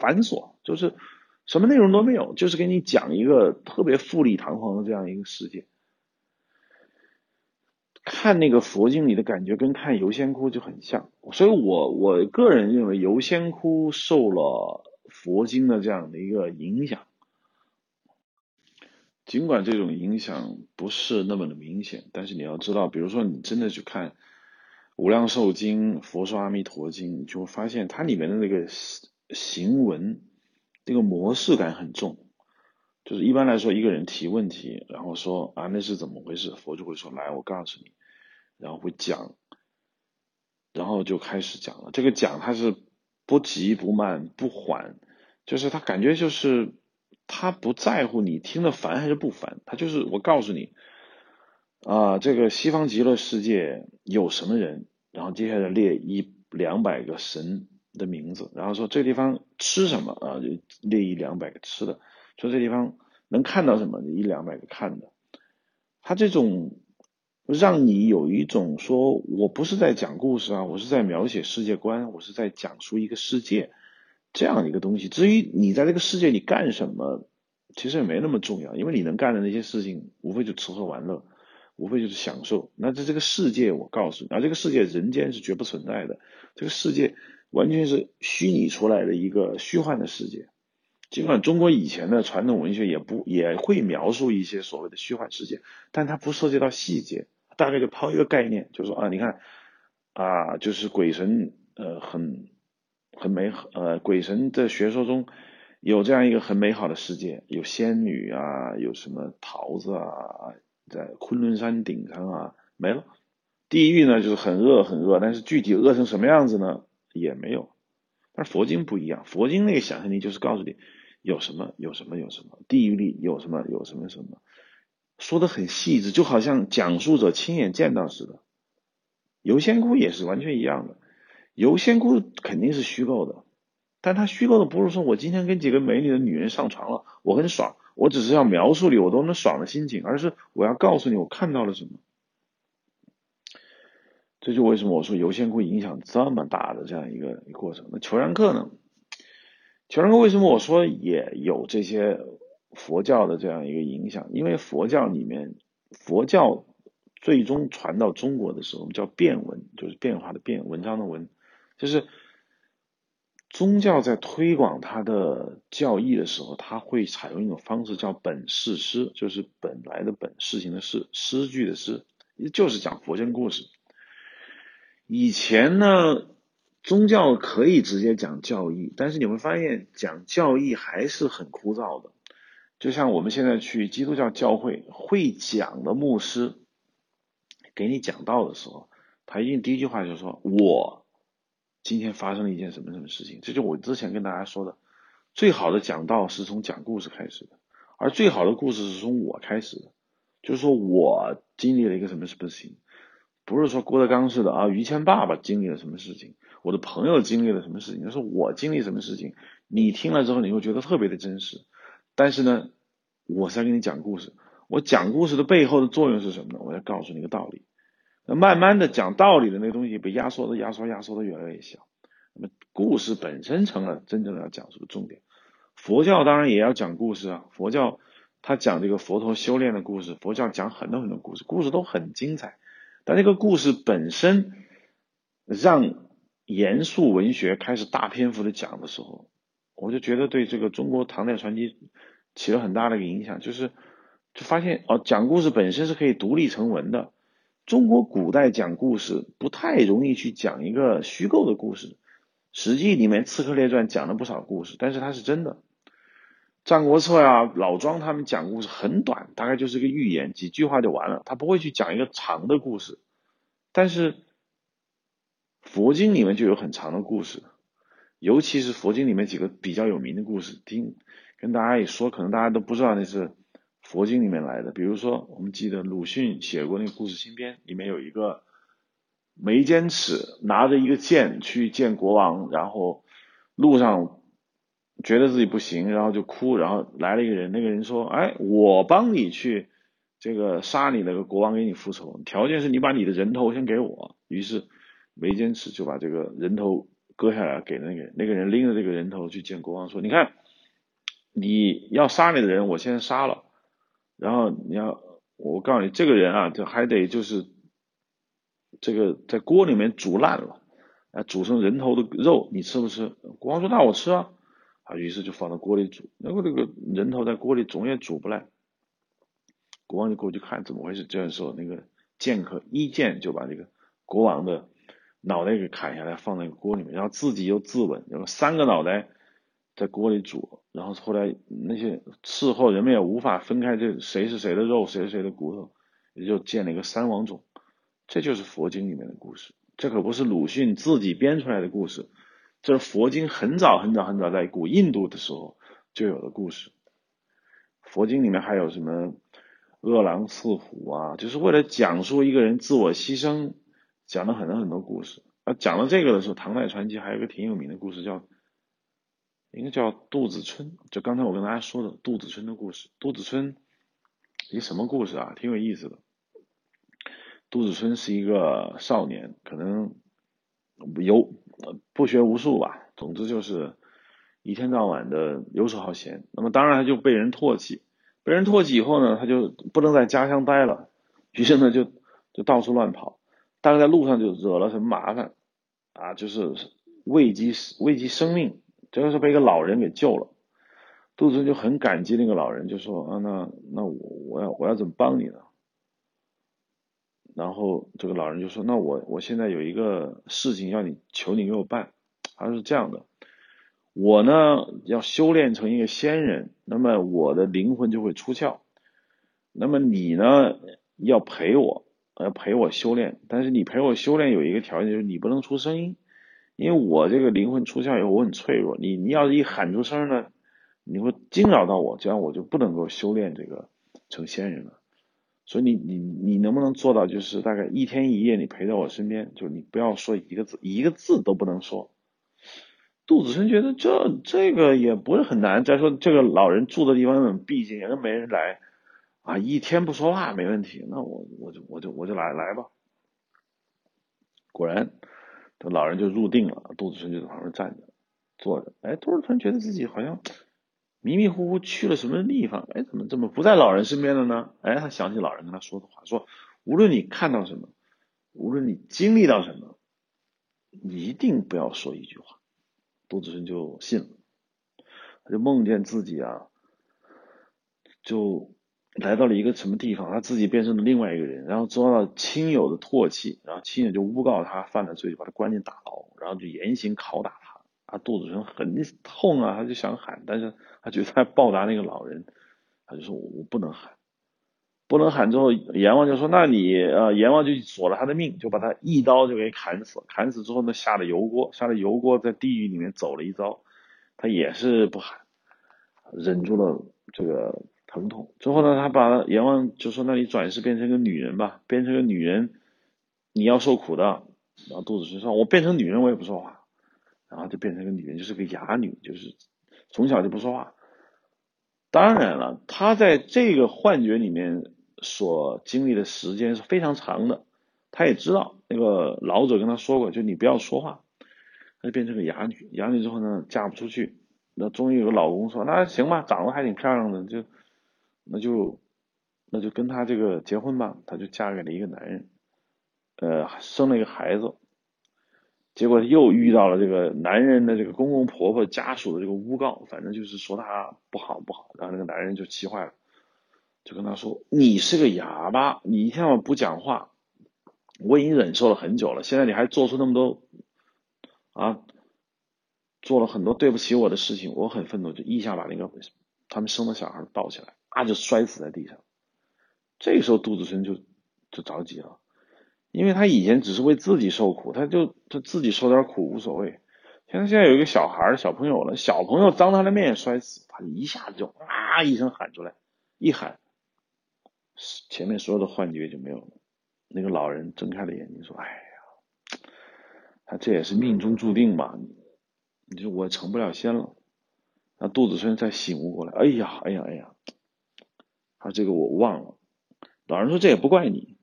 繁琐，就是什么内容都没有，就是给你讲一个特别富丽堂皇的这样一个世界。看那个佛经里的感觉跟看游仙窟就很像，所以我我个人认为游仙窟受了佛经的这样的一个影响，尽管这种影响不是那么的明显，但是你要知道，比如说你真的去看《无量寿经》《佛说阿弥陀经》，你就会发现它里面的那个行文，那个模式感很重。就是一般来说，一个人提问题，然后说啊那是怎么回事，佛就会说来我告诉你，然后会讲，然后就开始讲了。这个讲他是不急不慢不缓，就是他感觉就是他不在乎你听得烦还是不烦，他就是我告诉你啊这个西方极乐世界有什么人，然后接下来列一两百个神的名字，然后说这个地方吃什么啊列一两百个吃的。说这地方能看到什么？一两百个看的，他这种让你有一种说我不是在讲故事啊，我是在描写世界观，我是在讲述一个世界这样一个东西。至于你在这个世界里干什么，其实也没那么重要，因为你能干的那些事情，无非就吃喝玩乐，无非就是享受。那在这个世界，我告诉你，而这个世界人间是绝不存在的，这个世界完全是虚拟出来的一个虚幻的世界。尽管中国以前的传统文学也不也会描述一些所谓的虚幻世界，但它不涉及到细节，大概就抛一个概念，就说啊，你看啊，就是鬼神呃很很美好呃鬼神的学说中有这样一个很美好的世界，有仙女啊，有什么桃子啊，在昆仑山顶上啊没了，地狱呢就是很恶很恶，但是具体恶成什么样子呢也没有，但是佛经不一样，佛经那个想象力就是告诉你。有什么有什么有什么地狱里有什么有什么什么，说的很细致，就好像讲述者亲眼见到似的。游仙窟也是完全一样的，游仙窟肯定是虚构的，但他虚构的不是说我今天跟几个美女的女人上床了，我很爽，我只是要描述你我多么爽的心情，而是我要告诉你我看到了什么。这就为什么我说游仙窟影响这么大的这样一个过程。那求然客呢？求然为什么我说也有这些佛教的这样一个影响？因为佛教里面，佛教最终传到中国的时候，我们叫变文，就是变化的变，文章的文，就是宗教在推广它的教义的时候，它会采用一种方式叫本事诗，就是本来的本，事情的事，诗句的诗，就是讲佛经故事。以前呢？宗教可以直接讲教义，但是你会发现讲教义还是很枯燥的。就像我们现在去基督教教会，会讲的牧师给你讲道的时候，他一定第一句话就说：“我今天发生了一件什么什么事情。”这就我之前跟大家说的，最好的讲道是从讲故事开始的，而最好的故事是从我开始的，就是说我经历了一个什么什么事情，不是说郭德纲似的啊，于谦爸爸经历了什么事情。我的朋友经历了什么事情？就是我经历什么事情，你听了之后你会觉得特别的真实。但是呢，我在给你讲故事。我讲故事的背后的作用是什么呢？我要告诉你一个道理。那慢慢的讲道理的那个东西被压缩的、压缩、压缩的越来越小。那么故事本身成了真正的要讲述的重点。佛教当然也要讲故事啊，佛教他讲这个佛陀修炼的故事，佛教讲很多很多故事，故事都很精彩。但这个故事本身让严肃文学开始大篇幅的讲的时候，我就觉得对这个中国唐代传奇起了很大的一个影响，就是就发现哦，讲故事本身是可以独立成文的。中国古代讲故事不太容易去讲一个虚构的故事，《史记》里面《刺客列传》讲了不少故事，但是它是真的。《战国策》呀，老庄他们讲故事很短，大概就是个寓言，几句话就完了，他不会去讲一个长的故事。但是佛经里面就有很长的故事，尤其是佛经里面几个比较有名的故事，听跟大家一说，可能大家都不知道那是。佛经里面来的，比如说，我们记得鲁迅写过那个故事新编，里面有一个眉间尺拿着一个剑去见国王，然后路上觉得自己不行，然后就哭，然后来了一个人，那个人说：“哎，我帮你去这个杀你那个国王，给你复仇，条件是你把你的人头先给我。”于是眉间尺就把这个人头割下来给那个人，那个人拎着这个人头去见国王，说：“你看，你要杀你的人，我先杀了。”然后你要，我告诉你，这个人啊，就还得就是这个在锅里面煮烂了，啊，煮成人头的肉，你吃不吃？国王说那我吃啊，啊，于是就放到锅里煮，然后这个人头在锅里总也煮不烂，国王就过去看怎么回事，这时候那个剑客一剑就把这个国王的脑袋给砍下来，放在锅里面，然后自己又自刎，然后三个脑袋。在锅里煮，然后后来那些事后人们也无法分开这谁是谁的肉，谁是谁的骨头，也就建了一个三王种。这就是佛经里面的故事，这可不是鲁迅自己编出来的故事，这是佛经很早很早很早在古印度的时候就有的故事。佛经里面还有什么饿狼刺虎啊，就是为了讲述一个人自我牺牲，讲了很多很多故事。啊，讲到这个的时候，唐代传奇还有一个挺有名的故事叫。一个叫杜子春，就刚才我跟大家说的杜子春的故事。杜子春一什么故事啊？挺有意思的。杜子春是一个少年，可能游不学无术吧，总之就是一天到晚的游手好闲。那么当然他就被人唾弃，被人唾弃以后呢，他就不能在家乡待了，于是呢就就到处乱跑，但是在路上就惹了什么麻烦啊？就是危及危及生命。这个是被一个老人给救了，杜子就很感激那个老人，就说啊，那那我我要我要怎么帮你呢？然后这个老人就说，那我我现在有一个事情要你求你给我办，他是这样的，我呢要修炼成一个仙人，那么我的灵魂就会出窍，那么你呢要陪我，要陪我修炼，但是你陪我修炼有一个条件，就是你不能出声音。因为我这个灵魂出窍以后，我很脆弱。你你要是一喊出声呢，你会惊扰到我，这样我就不能够修炼这个成仙人了。所以你你你能不能做到，就是大概一天一夜你陪在我身边，就是你不要说一个字，一个字都不能说。杜子春觉得这这个也不是很难。再说这个老人住的地方很僻静，也没人来啊，一天不说话没问题。那我我就我就我就来来吧。果然。老人就入定了，杜子春就在旁边站着、坐着。哎，杜子春觉得自己好像迷迷糊糊去了什么地方，哎，怎么怎么不在老人身边了呢？哎，他想起老人跟他说的话，说无论你看到什么，无论你经历到什么，你一定不要说一句话。杜子春就信了，他就梦见自己啊，就。来到了一个什么地方，他自己变成了另外一个人，然后遭到亲友的唾弃，然后亲友就诬告他犯了罪，就把他关进大牢，然后就严刑拷打他。他肚子上很痛啊，他就想喊，但是他觉得他报答那个老人，他就说我不能喊，不能喊。之后阎王就说，那你呃，阎王就索了他的命，就把他一刀就给砍死。砍死之后呢，下了油锅，下了油锅，在地狱里面走了一遭，他也是不喊，忍住了这个。疼痛之后呢，他把阎王就说：“那你转世变成个女人吧，变成个女人，你要受苦的。”然后肚子说：“我变成女人，我也不说话。”然后就变成个女人，就是个哑女，就是从小就不说话。当然了，他在这个幻觉里面所经历的时间是非常长的。他也知道那个老者跟他说过，就你不要说话。他就变成个哑女，哑女之后呢，嫁不出去，那终于有个老公说，那行吧，长得还挺漂亮的，就那就那就跟他这个结婚吧。她就嫁给了一个男人，呃，生了一个孩子。结果又遇到了这个男人的这个公公婆婆家属的这个诬告，反正就是说他不好不好。然后那个男人就气坏了，就跟他说：“你是个哑巴，你一天晚不讲话，我已经忍受了很久了，现在你还做出那么多啊，做了很多对不起我的事情，我很愤怒，就一下把那个他们生的小孩抱起来，啊，就摔死在地上。这时候杜子春就就着急了。”因为他以前只是为自己受苦，他就他自己受点苦无所谓。现在现在有一个小孩小朋友了，小朋友当他的面摔死，他一下子就啊一声喊出来，一喊，前面所有的幻觉就没有了。那个老人睁开了眼睛说：“哎呀，他这也是命中注定吧？你说我成不了仙了。”那杜子春才醒悟过来：“哎呀，哎呀，哎呀，他这个我忘了。”老人说：“这也不怪你。”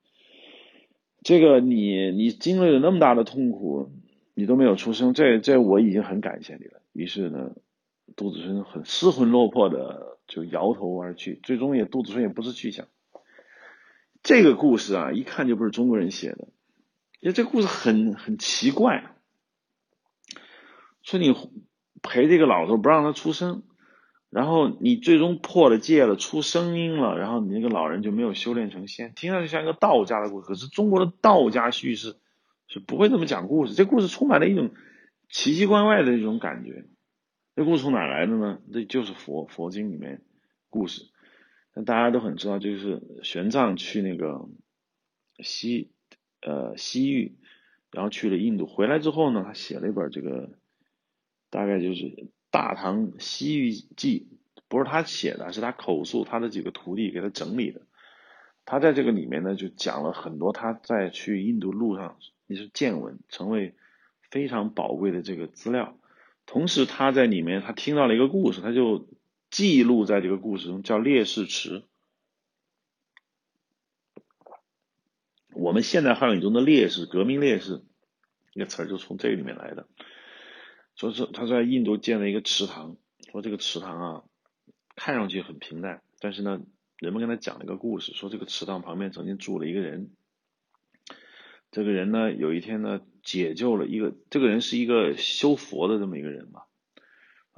这个你你经历了那么大的痛苦，你都没有出生，这这我已经很感谢你了。于是呢，杜子春很失魂落魄的就摇头而去。最终也杜子春也不知去向。这个故事啊，一看就不是中国人写的，因为这故事很很奇怪。说你陪这个老头不让他出生。然后你最终破了戒了，出声音了，然后你那个老人就没有修炼成仙，听上去像一个道家的故事。可是中国的道家叙事是不会这么讲故事，这故事充满了一种奇奇怪怪的一种感觉。这故事从哪来的呢？这就是佛佛经里面故事。那大家都很知道，就是玄奘去那个西呃西域，然后去了印度，回来之后呢，他写了一本这个，大概就是。《大唐西域记》不是他写的，是他口述，他的几个徒弟给他整理的。他在这个里面呢，就讲了很多他在去印度路上一些见闻，成为非常宝贵的这个资料。同时，他在里面他听到了一个故事，他就记录在这个故事中，叫烈士池。我们现代汉语中的烈士、革命烈士，这个词儿就从这里面来的。说是他在印度建了一个池塘，说这个池塘啊，看上去很平淡，但是呢，人们跟他讲了一个故事，说这个池塘旁边曾经住了一个人，这个人呢，有一天呢，解救了一个，这个人是一个修佛的这么一个人吧，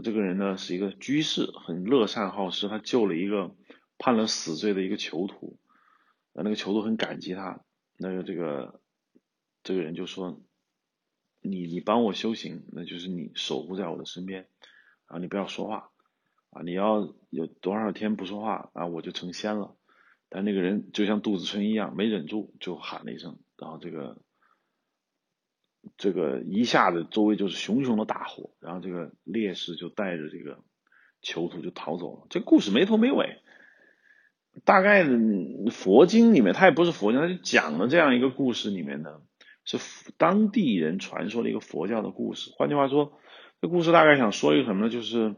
这个人呢是一个居士，很乐善好施，他救了一个判了死罪的一个囚徒，那个囚徒很感激他，那个这个这个人就说。你你帮我修行，那就是你守护在我的身边，啊，你不要说话，啊，你要有多少天不说话，啊，我就成仙了。但那个人就像杜子春一样，没忍住就喊了一声，然后这个这个一下子周围就是熊熊的大火，然后这个烈士就带着这个囚徒就逃走了。这故事没头没尾，大概佛经里面，它也不是佛经，它就讲了这样一个故事里面的。是当地人传说的一个佛教的故事。换句话说，这故事大概想说一个什么呢？就是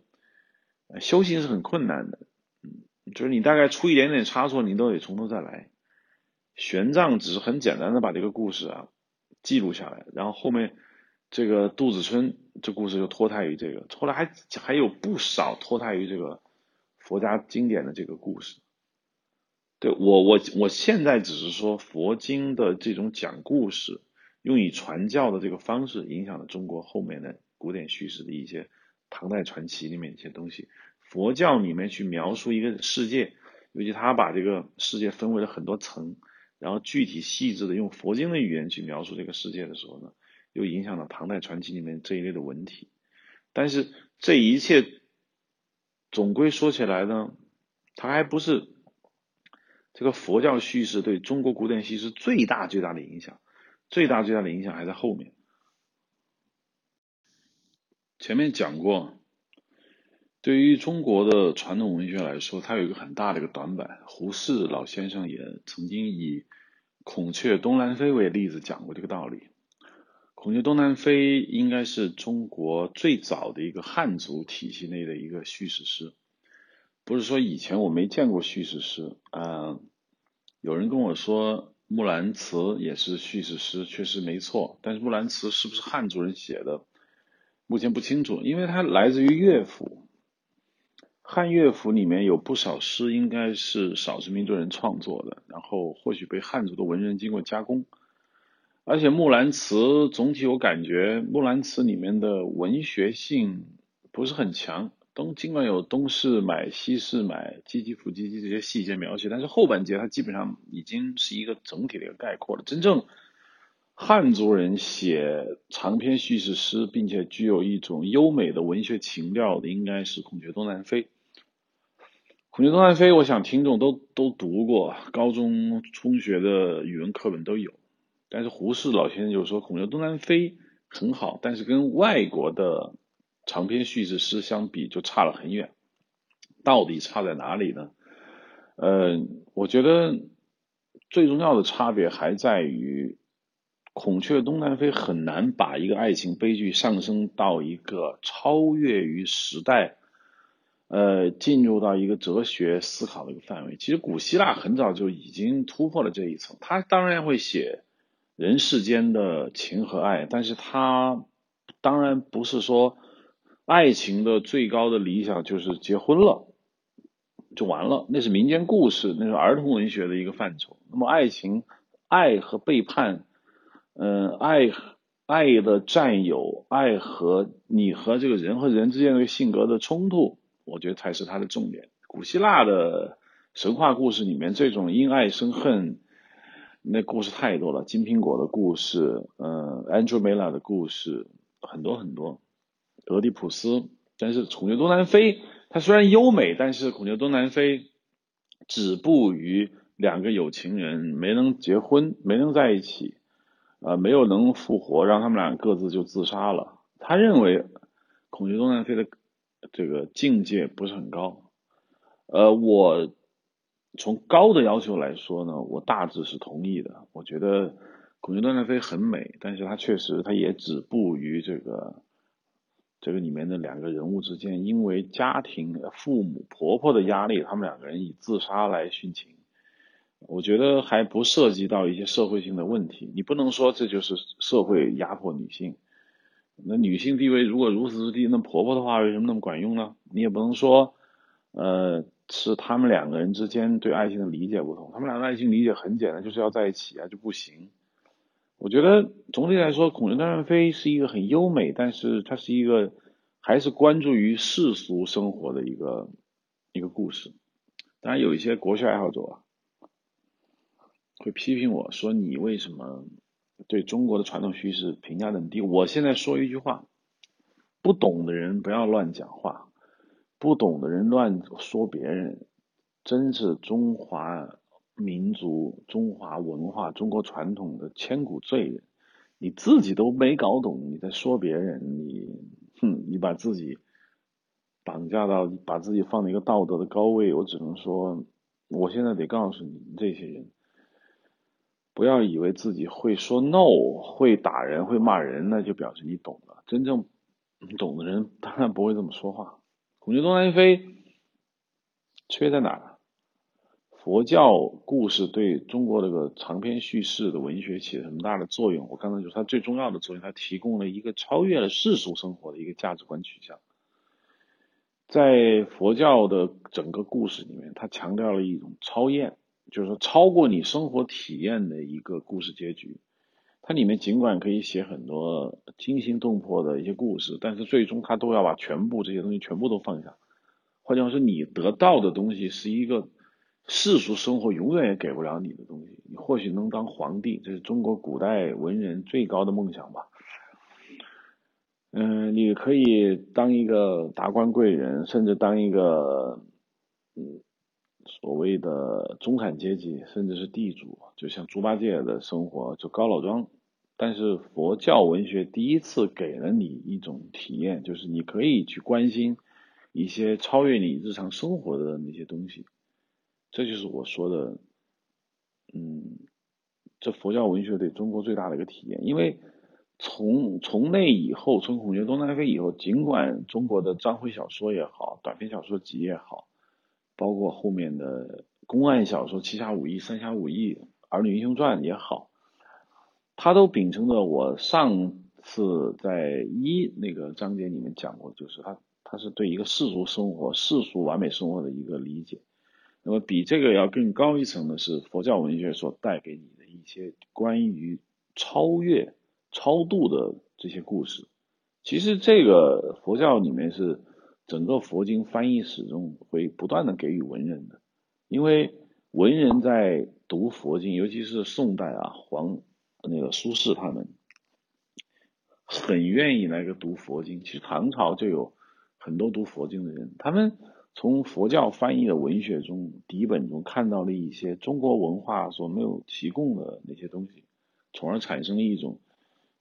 修行是很困难的，嗯，就是你大概出一点点差错，你都得从头再来。玄奘只是很简单的把这个故事啊记录下来，然后后面这个杜子春这故事就脱胎于这个，后来还还有不少脱胎于这个佛家经典的这个故事。对我我我现在只是说佛经的这种讲故事。用以传教的这个方式，影响了中国后面的古典叙事的一些唐代传奇里面一些东西。佛教里面去描述一个世界，尤其他把这个世界分为了很多层，然后具体细致的用佛经的语言去描述这个世界的时候呢，又影响了唐代传奇里面这一类的文体。但是这一切总归说起来呢，它还不是这个佛教叙事对中国古典叙事最大最大的影响。最大最大的影响还在后面。前面讲过，对于中国的传统文学来说，它有一个很大的一个短板。胡适老先生也曾经以《孔雀东南飞》为例子讲过这个道理。《孔雀东南飞》应该是中国最早的一个汉族体系内的一个叙事诗。不是说以前我没见过叙事诗啊，有人跟我说。木兰辞也是叙事诗，确实没错。但是木兰辞是不是汉族人写的，目前不清楚，因为它来自于乐府。汉乐府里面有不少诗应该是少数民族人创作的，然后或许被汉族的文人经过加工。而且《木兰辞》总体我感觉，《木兰辞》里面的文学性不是很强。东尽管有东市买西市买唧唧复唧唧这些细节描写，但是后半截它基本上已经是一个整体的一个概括了。真正汉族人写长篇叙事诗，并且具有一种优美的文学情调的，应该是孔雀东南飞。孔雀东南飞，我想听众都都读过，高中、中学的语文课本都有。但是胡适老先生就说，孔雀东南飞很好，但是跟外国的长篇叙事诗相比，就差了很远。到底差在哪里呢？呃，我觉得最重要的差别还在于，孔雀东南飞很难把一个爱情悲剧上升到一个超越于时代。呃，进入到一个哲学思考的一个范围。其实古希腊很早就已经突破了这一层。他当然会写人世间的情和爱，但是他当然不是说爱情的最高的理想就是结婚了就完了。那是民间故事，那是儿童文学的一个范畴。那么爱情、爱和背叛，嗯，爱爱的占有，爱和你和这个人和人之间的性格的冲突。我觉得才是它的重点。古希腊的神话故事里面，这种因爱生恨，那故事太多了。金苹果的故事，嗯，Andromeda 的故事很多很多。俄狄浦斯，但是孔雀东南飞，它虽然优美，但是孔雀东南飞止步于两个有情人没能结婚，没能在一起，呃，没有能复活，让他们俩各自就自杀了。他认为孔雀东南飞的。这个境界不是很高，呃，我从高的要求来说呢，我大致是同意的。我觉得《孔雀东南飞》很美，但是它确实它也止步于这个这个里面的两个人物之间，因为家庭、父母、婆婆的压力，他们两个人以自杀来殉情。我觉得还不涉及到一些社会性的问题，你不能说这就是社会压迫女性。那女性地位如果如此之低，那婆婆的话为什么那么管用呢？你也不能说，呃，是他们两个人之间对爱情的理解不同。他们两个爱情理解很简单，就是要在一起啊，就不行。我觉得总体来说，《孔雀东南飞》是一个很优美，但是它是一个还是关注于世俗生活的一个一个故事。当然，有一些国学爱好者，会批评我说：“你为什么？”对中国的传统叙事评价很低。我现在说一句话：不懂的人不要乱讲话，不懂的人乱说别人，真是中华民族、中华文化、中国传统的千古罪人。你自己都没搞懂，你在说别人，你哼，你把自己绑架到，把自己放在一个道德的高位。我只能说，我现在得告诉你们这些人。不要以为自己会说 no，会打人，会骂人，那就表示你懂了。真正懂的人当然不会这么说话。孔雀东南飞缺在哪儿？佛教故事对中国这个长篇叙事的文学起了很大的作用。我刚才就说它最重要的作用，它提供了一个超越了世俗生活的一个价值观取向。在佛教的整个故事里面，它强调了一种超验。就是说，超过你生活体验的一个故事结局，它里面尽管可以写很多惊心动魄的一些故事，但是最终它都要把全部这些东西全部都放下。换句话说，你得到的东西是一个世俗生活永远也给不了你的东西。你或许能当皇帝，这是中国古代文人最高的梦想吧。嗯，你可以当一个达官贵人，甚至当一个嗯。所谓的中产阶级，甚至是地主，就像猪八戒的生活，就高老庄。但是佛教文学第一次给了你一种体验，就是你可以去关心一些超越你日常生活的那些东西。这就是我说的，嗯，这佛教文学对中国最大的一个体验。因为从从那以后，从孔雀东南飞以后，尽管中国的章回小说也好，短篇小说集也好。包括后面的公案小说《七侠五义》《三侠五义》《儿女英雄传》也好，他都秉承着我上次在一那个章节里面讲过，就是他他它是对一个世俗生活、世俗完美生活的一个理解。那么比这个要更高一层的是佛教文学所带给你的一些关于超越、超度的这些故事。其实这个佛教里面是整个佛经翻译史中会不断的给予文人的，因为文人在读佛经，尤其是宋代啊，黄那个苏轼他们很愿意来个读佛经。其实唐朝就有很多读佛经的人，他们。从佛教翻译的文学中底本中看到了一些中国文化所没有提供的那些东西，从而产生了一种，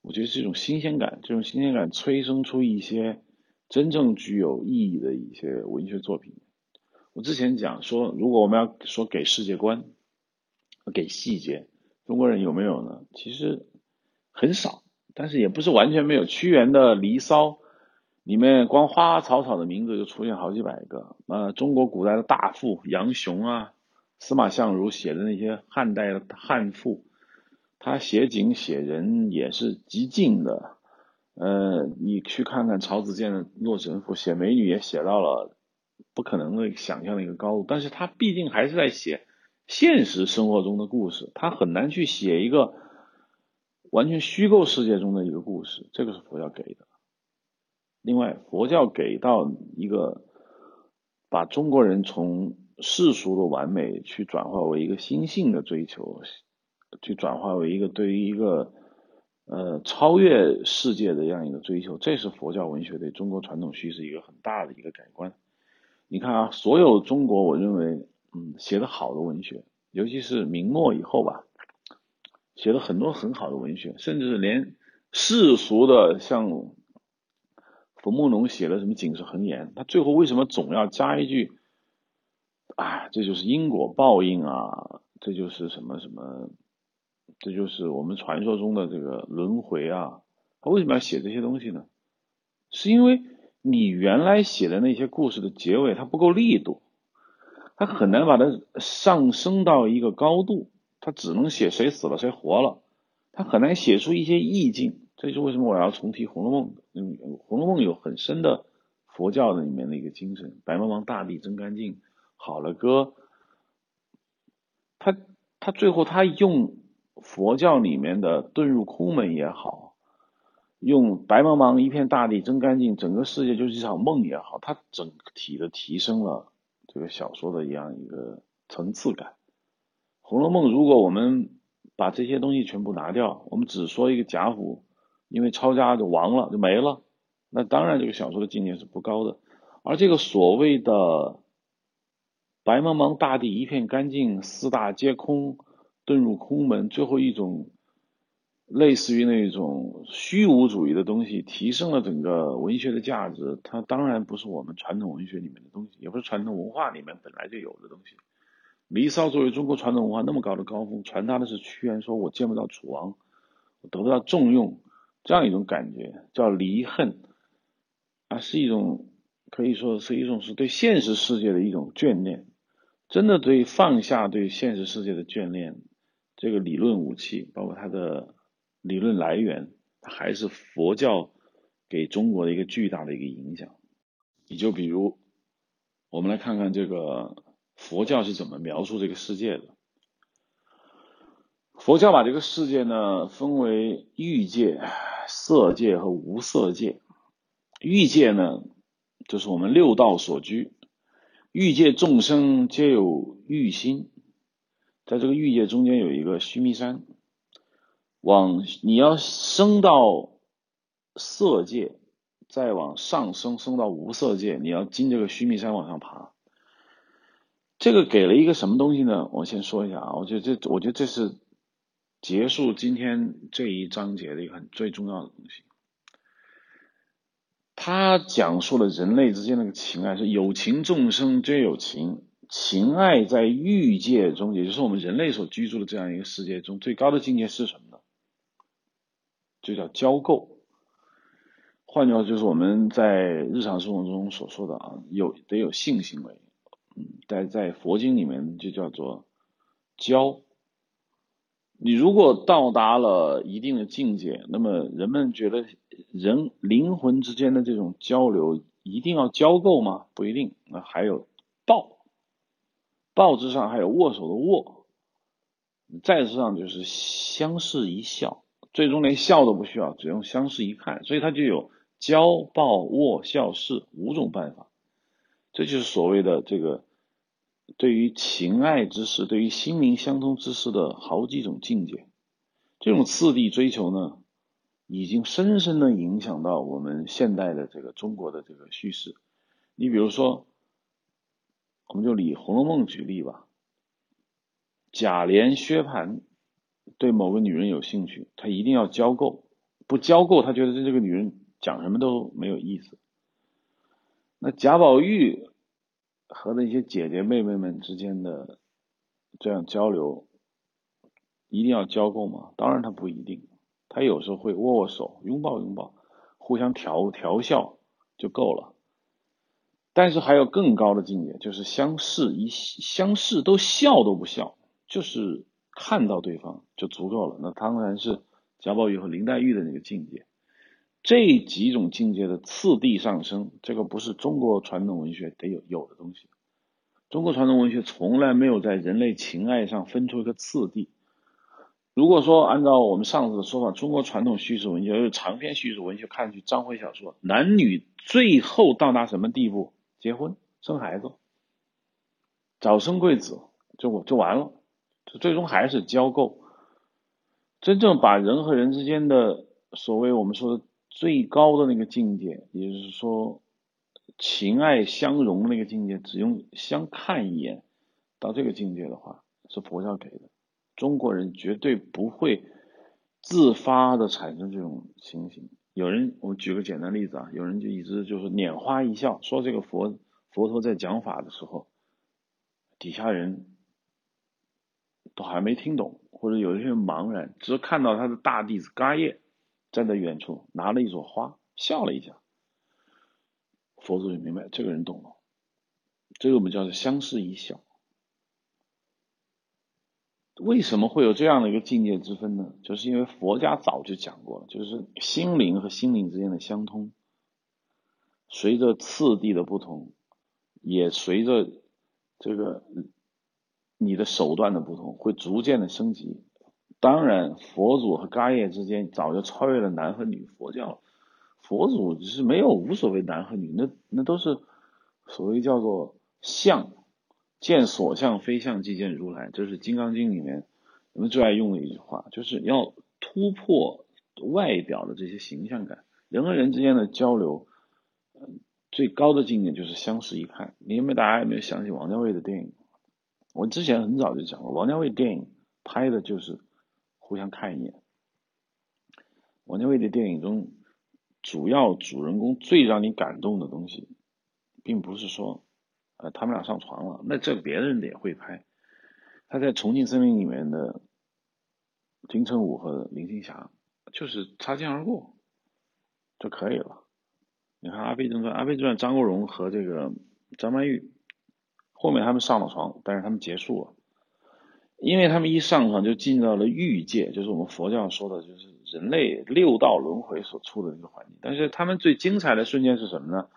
我觉得是一种新鲜感。这种新鲜感催生出一些真正具有意义的一些文学作品。我之前讲说，如果我们要说给世界观，给细节，中国人有没有呢？其实很少，但是也不是完全没有。屈原的《离骚》。里面光花花草草的名字就出现好几百个。呃，中国古代的大赋，杨雄啊、司马相如写的那些汉代的汉赋，他写景写人也是极尽的。呃，你去看看曹子建的《洛神赋》，写美女也写到了不可能的想象的一个高度。但是他毕竟还是在写现实生活中的故事，他很难去写一个完全虚构世界中的一个故事。这个是佛教给的。另外，佛教给到一个把中国人从世俗的完美去转化为一个心性的追求，去转化为一个对于一个呃超越世界的这样一个追求，这是佛教文学对中国传统叙事一个很大的一个改观。你看啊，所有中国我认为嗯写的好的文学，尤其是明末以后吧，写了很多很好的文学，甚至连世俗的像。冯梦龙写了什么《警示恒言》，他最后为什么总要加一句？哎，这就是因果报应啊，这就是什么什么，这就是我们传说中的这个轮回啊。他为什么要写这些东西呢？是因为你原来写的那些故事的结尾它不够力度，它很难把它上升到一个高度，它只能写谁死了谁活了，它很难写出一些意境。这就是为什么我要重提《红楼梦》。嗯，《红楼梦》有很深的佛教的里面的一个精神，“白茫茫大地真干净”，好了歌。他他最后他用佛教里面的遁入空门也好，用“白茫茫一片大地真干净”，整个世界就是一场梦也好，他整体的提升了这个小说的一样一个层次感。《红楼梦》如果我们把这些东西全部拿掉，我们只说一个贾府。因为抄家就亡了，就没了。那当然，这个小说的境界是不高的。而这个所谓的“白茫茫大地一片干净，四大皆空，遁入空门”，最后一种类似于那种虚无主义的东西，提升了整个文学的价值。它当然不是我们传统文学里面的东西，也不是传统文化里面本来就有的东西。《离骚》作为中国传统文化那么高的高峰，传达的是屈原说：“我见不到楚王，我得不到重用。”这样一种感觉叫离恨，啊，是一种可以说是一种是对现实世界的一种眷恋，真的对放下对现实世界的眷恋，这个理论武器，包括它的理论来源，它还是佛教给中国的一个巨大的一个影响。你就比如，我们来看看这个佛教是怎么描述这个世界的。佛教把这个世界呢分为欲界。色界和无色界，欲界呢，就是我们六道所居。欲界众生皆有欲心，在这个欲界中间有一个须弥山。往你要升到色界，再往上升，升到无色界，你要经这个须弥山往上爬。这个给了一个什么东西呢？我先说一下啊，我觉得这，我觉得这是。结束今天这一章节的一个很最重要的东西，他讲述了人类之间那个情爱是有情众生皆有情，情爱在欲界中，也就是我们人类所居住的这样一个世界中，最高的境界是什么呢？就叫交媾。换句话就是我们在日常生活中所说的啊，有得有性行为，嗯，在在佛经里面就叫做交。你如果到达了一定的境界，那么人们觉得人灵魂之间的这种交流一定要交够吗？不一定。那还有抱，抱之上还有握手的握，再之上就是相视一笑，最终连笑都不需要，只用相视一看，所以它就有交、抱、握、笑、视五种办法。这就是所谓的这个对于情爱之事，对于心灵相通之事的好几种境界。这种次第追求呢？已经深深的影响到我们现代的这个中国的这个叙事。你比如说，我们就以《红楼梦》举例吧。贾琏、薛蟠对某个女人有兴趣，他一定要交够，不交够，他觉得这这个女人讲什么都没有意思。那贾宝玉和那些姐姐妹妹们之间的这样交流，一定要交够吗？当然，他不一定。他有时候会握握手、拥抱拥抱，互相调调笑就够了。但是还有更高的境界，就是相视一相视都笑都不笑，就是看到对方就足够了。那当然是贾宝玉和林黛玉的那个境界。这几种境界的次第上升，这个不是中国传统文学得有有的东西。中国传统文学从来没有在人类情爱上分出一个次第。如果说按照我们上次的说法，中国传统叙事文学，就是长篇叙事文学，看去章回小说，男女最后到达什么地步？结婚、生孩子、早生贵子，就就完了，就最终还是交够。真正把人和人之间的所谓我们说的最高的那个境界，也就是说情爱相融的那个境界，只用相看一眼到这个境界的话，是佛教给的。中国人绝对不会自发的产生这种情形。有人，我举个简单例子啊，有人就一直就是拈花一笑，说这个佛佛陀在讲法的时候，底下人都还没听懂，或者有一些人茫然，只是看到他的大弟子嘎叶站在远处拿了一朵花笑了一下，佛祖就明白这个人懂了，这个我们叫做相视一笑。为什么会有这样的一个境界之分呢？就是因为佛家早就讲过了，就是心灵和心灵之间的相通，随着次第的不同，也随着这个你的手段的不同，会逐渐的升级。当然，佛祖和伽叶之间早就超越了男和女。佛教佛祖是没有无所谓男和女，那那都是所谓叫做相。见所相非相，即见如来，这是《金刚经》里面我们最爱用的一句话，就是要突破外表的这些形象感。人和人之间的交流，嗯，最高的境界就是相视一看。你有没有大家有没有想起王家卫的电影？我之前很早就讲过，王家卫电影拍的就是互相看一眼。王家卫的电影中，主要主人公最让你感动的东西，并不是说。呃，他们俩上床了，那这别人也会拍。他在《重庆森林》里面的金城武和林青霞，就是擦肩而过就可以了。你看《阿飞正传》，《阿飞正传》张国荣和这个张曼玉，后面他们上了床，但是他们结束了，因为他们一上床就进到了欲界，就是我们佛教说的，就是人类六道轮回所处的一个环境。但是他们最精彩的瞬间是什么呢？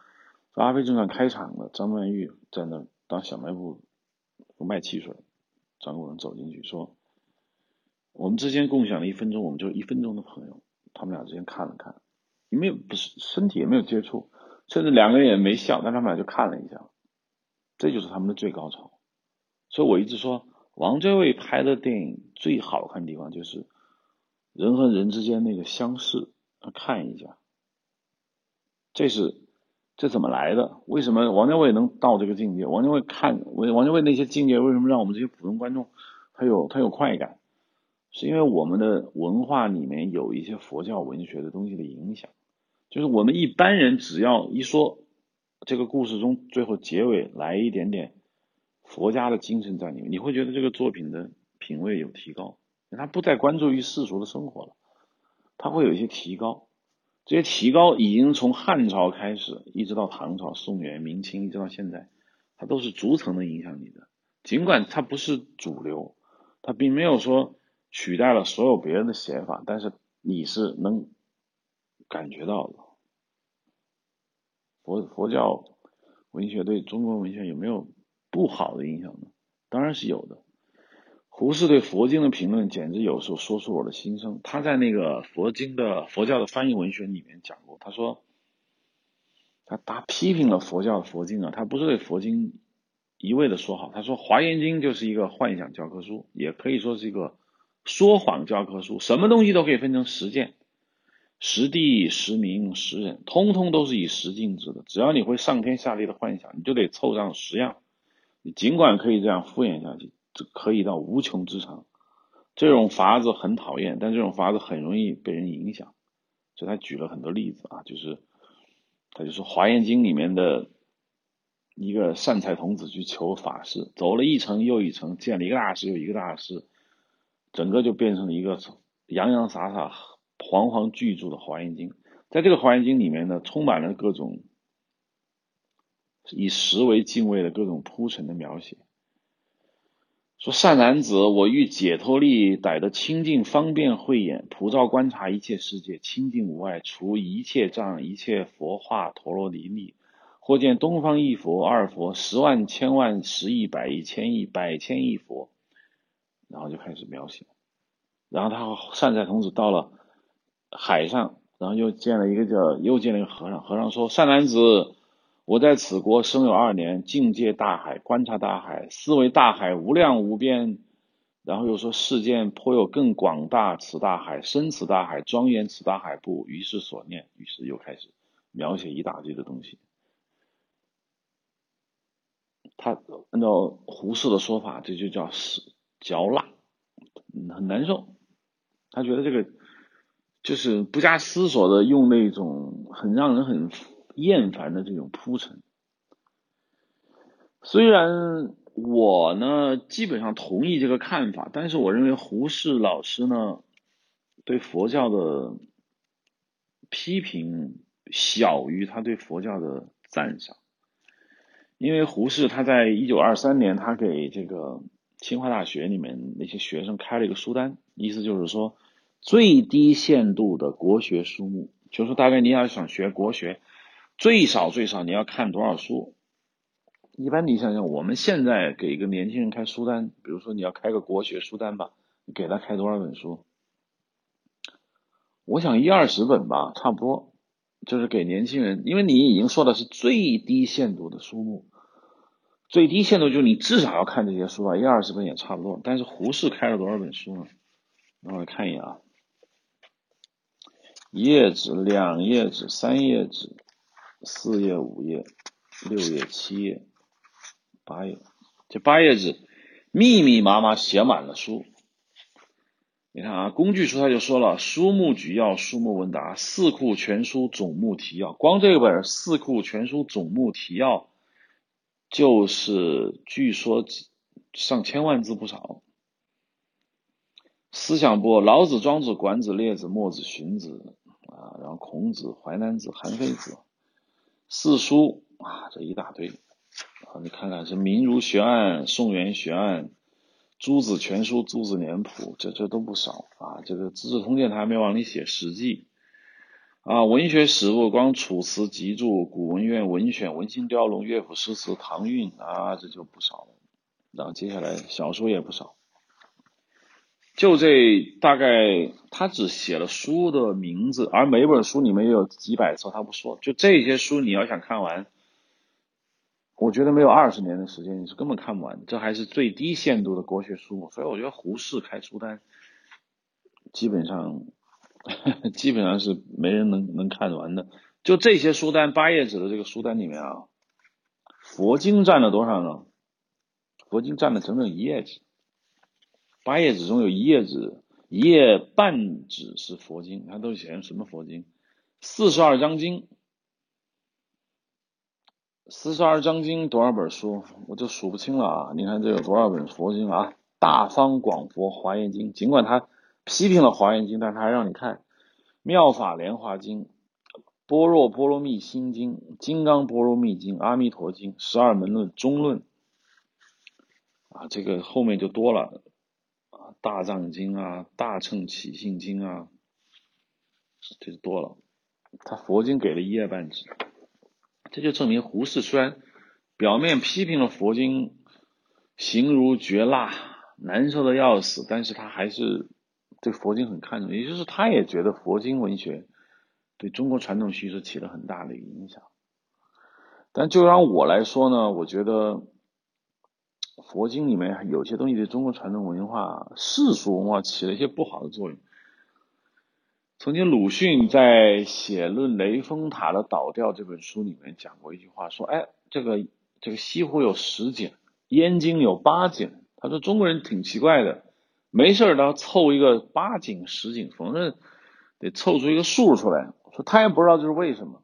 《阿飞正传》开场了，张曼玉在那当小卖部卖汽水，张国荣走进去说：“我们之间共享了一分钟，我们就一分钟的朋友。”他们俩之间看了看，没有不是身体也没有接触，甚至两个人也没笑，但他们俩就看了一下，这就是他们的最高潮。所以我一直说，王家卫拍的电影最好看的地方就是人和人之间那个相似，看一下，这是。这怎么来的？为什么王家卫能到这个境界？王家卫看王王家卫那些境界，为什么让我们这些普通观众他有他有快感？是因为我们的文化里面有一些佛教文学的东西的影响。就是我们一般人只要一说这个故事中最后结尾来一点点佛家的精神在里面，你会觉得这个作品的品味有提高。他不再关注于世俗的生活了，他会有一些提高。这些提高已经从汉朝开始，一直到唐朝、宋元、明清，一直到现在，它都是逐层的影响你的。尽管它不是主流，它并没有说取代了所有别人的写法，但是你是能感觉到的。佛佛教文学对中国文学有没有不好的影响呢？当然是有的。胡适对佛经的评论，简直有时候说出我的心声。他在那个佛经的佛教的翻译文学里面讲过，他说，他他批评了佛教的佛经啊，他不是对佛经一味的说好。他说《华严经》就是一个幻想教科书，也可以说是一个说谎教科书，什么东西都可以分成十件。实地、实名、实人，通通都是以实境制的。只要你会上天下地的幻想，你就得凑上十样。尽管可以这样敷衍下去。可以到无穷之长，这种法子很讨厌，但这种法子很容易被人影响，所以他举了很多例子啊，就是他就是《华严经》里面的一个善财童子去求法事，走了一层又一层，见了一个大师又一个大师，整个就变成了一个洋洋洒洒、煌煌巨著的《华严经》。在这个《华严经》里面呢，充满了各种以实为敬畏的各种铺陈的描写。说善男子，我欲解脱力，逮得清净方便慧眼，普照观察一切世界，清净无碍，除一切障，一切佛化陀罗尼力。或见东方一佛、二佛、十万、千万、十亿、百亿、千亿、百千亿佛，然后就开始描写。然后他和善财童子到了海上，然后又见了一个叫又见了一个和尚，和尚说：善男子。我在此国生有二年，境界大海，观察大海，思维大海无量无边。然后又说世间颇有更广大此大海，深此大海，庄严此大海不？于是所念，于是又开始描写一大堆的东西。他按照胡适的说法，这就叫是嚼蜡，很难受。他觉得这个就是不加思索的用那种很让人很。厌烦的这种铺陈，虽然我呢基本上同意这个看法，但是我认为胡适老师呢对佛教的批评小于他对佛教的赞赏，因为胡适他在一九二三年，他给这个清华大学里面那些学生开了一个书单，意思就是说最低限度的国学书目，就是说大概你要想学国学。最少最少你要看多少书？一般你想想，我们现在给一个年轻人开书单，比如说你要开个国学书单吧，你给他开多少本书？我想一二十本吧，差不多。就是给年轻人，因为你已经说的是最低限度的书目，最低限度就是你至少要看这些书啊，一二十本也差不多。但是胡适开了多少本书呢？让我看一眼啊，一页纸、两页纸、三页纸。四页、五页、六页、七页、八页，这八页纸密密麻麻写满了书。你看啊，工具书他就说了：书目举要、书目问答、四库全书总目提要。光这本《四库全书总目提要》就是据说上千万字不少。思想部：老子、庄子、管子、列子、墨子、荀子啊，然后孔子、淮南子、韩非子。四书啊，这一大堆啊！你看看，这《明儒学案》《宋元学案》《诸子全书》《诸子年谱》，这这都不少啊！这个《资治通鉴》他还没往里写，《史记》啊，《文学史部》光《楚辞集注》《古文苑文选》《文心雕龙》《乐府诗词》《唐韵》啊，这就不少了。然后接下来小说也不少。就这大概，他只写了书的名字，而每本书里面也有几百册，他不说。就这些书，你要想看完，我觉得没有二十年的时间，你是根本看不完。这还是最低限度的国学书目，所以我觉得胡适开书单，基本上 基本上是没人能能看完的。就这些书单，八页纸的这个书单里面啊，佛经占了多少呢？佛经占了整整一页纸。八页纸中有一页纸，一页半纸是佛经，它都写成什么佛经？四十二章经，四十二章经多少本书？我就数不清了啊！你看这有多少本佛经啊？大方广佛华严经，尽管他批评了华严经，但他还让你看妙法莲华经、般若波罗蜜心经、金刚波罗蜜经、阿弥陀经、十二门论、中论啊，这个后面就多了。大藏经啊，大乘起信经啊，这就多了。他佛经给了一页半纸，这就证明胡适虽然表面批评了佛经形如绝蜡，难受的要死，但是他还是对佛经很看重，也就是他也觉得佛经文学对中国传统叙事起了很大的影响。但就让我来说呢，我觉得佛经里面有些东西对中国传统文化、世俗文化起了一些不好的作用。曾经鲁迅在写《论雷峰塔的倒掉》这本书里面讲过一句话，说：“哎，这个这个西湖有十景，燕京有八景。”他说中国人挺奇怪的，没事儿要凑一个八景十景，反正得凑出一个数出来。说他也不知道这是为什么。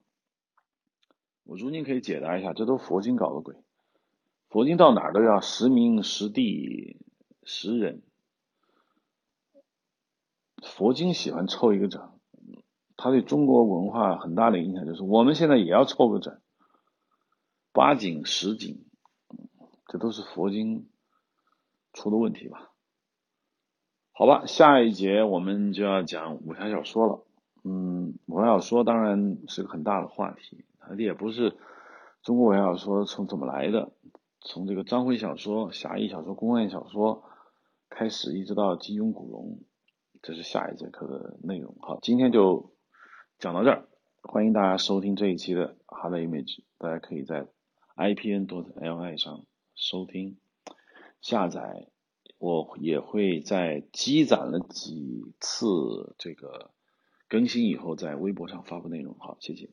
我如今可以解答一下，这都佛经搞的鬼。佛经到哪儿都要实名实地实人。佛经喜欢凑一个整，他对中国文化很大的影响就是，我们现在也要凑个整，八景十景，这都是佛经出的问题吧？好吧，下一节我们就要讲武侠小说了。嗯，武侠小说当然是个很大的话题，它也不是中国武侠小说从怎么来的，从这个章回小说、侠义小说、公案小说开始，一直到金庸、古龙。这是下一节课的内容。好，今天就讲到这儿。欢迎大家收听这一期的 Hard Image，大家可以在 IPN 多 LI 上收听下载。我也会在积攒了几次这个更新以后，在微博上发布内容。好，谢谢。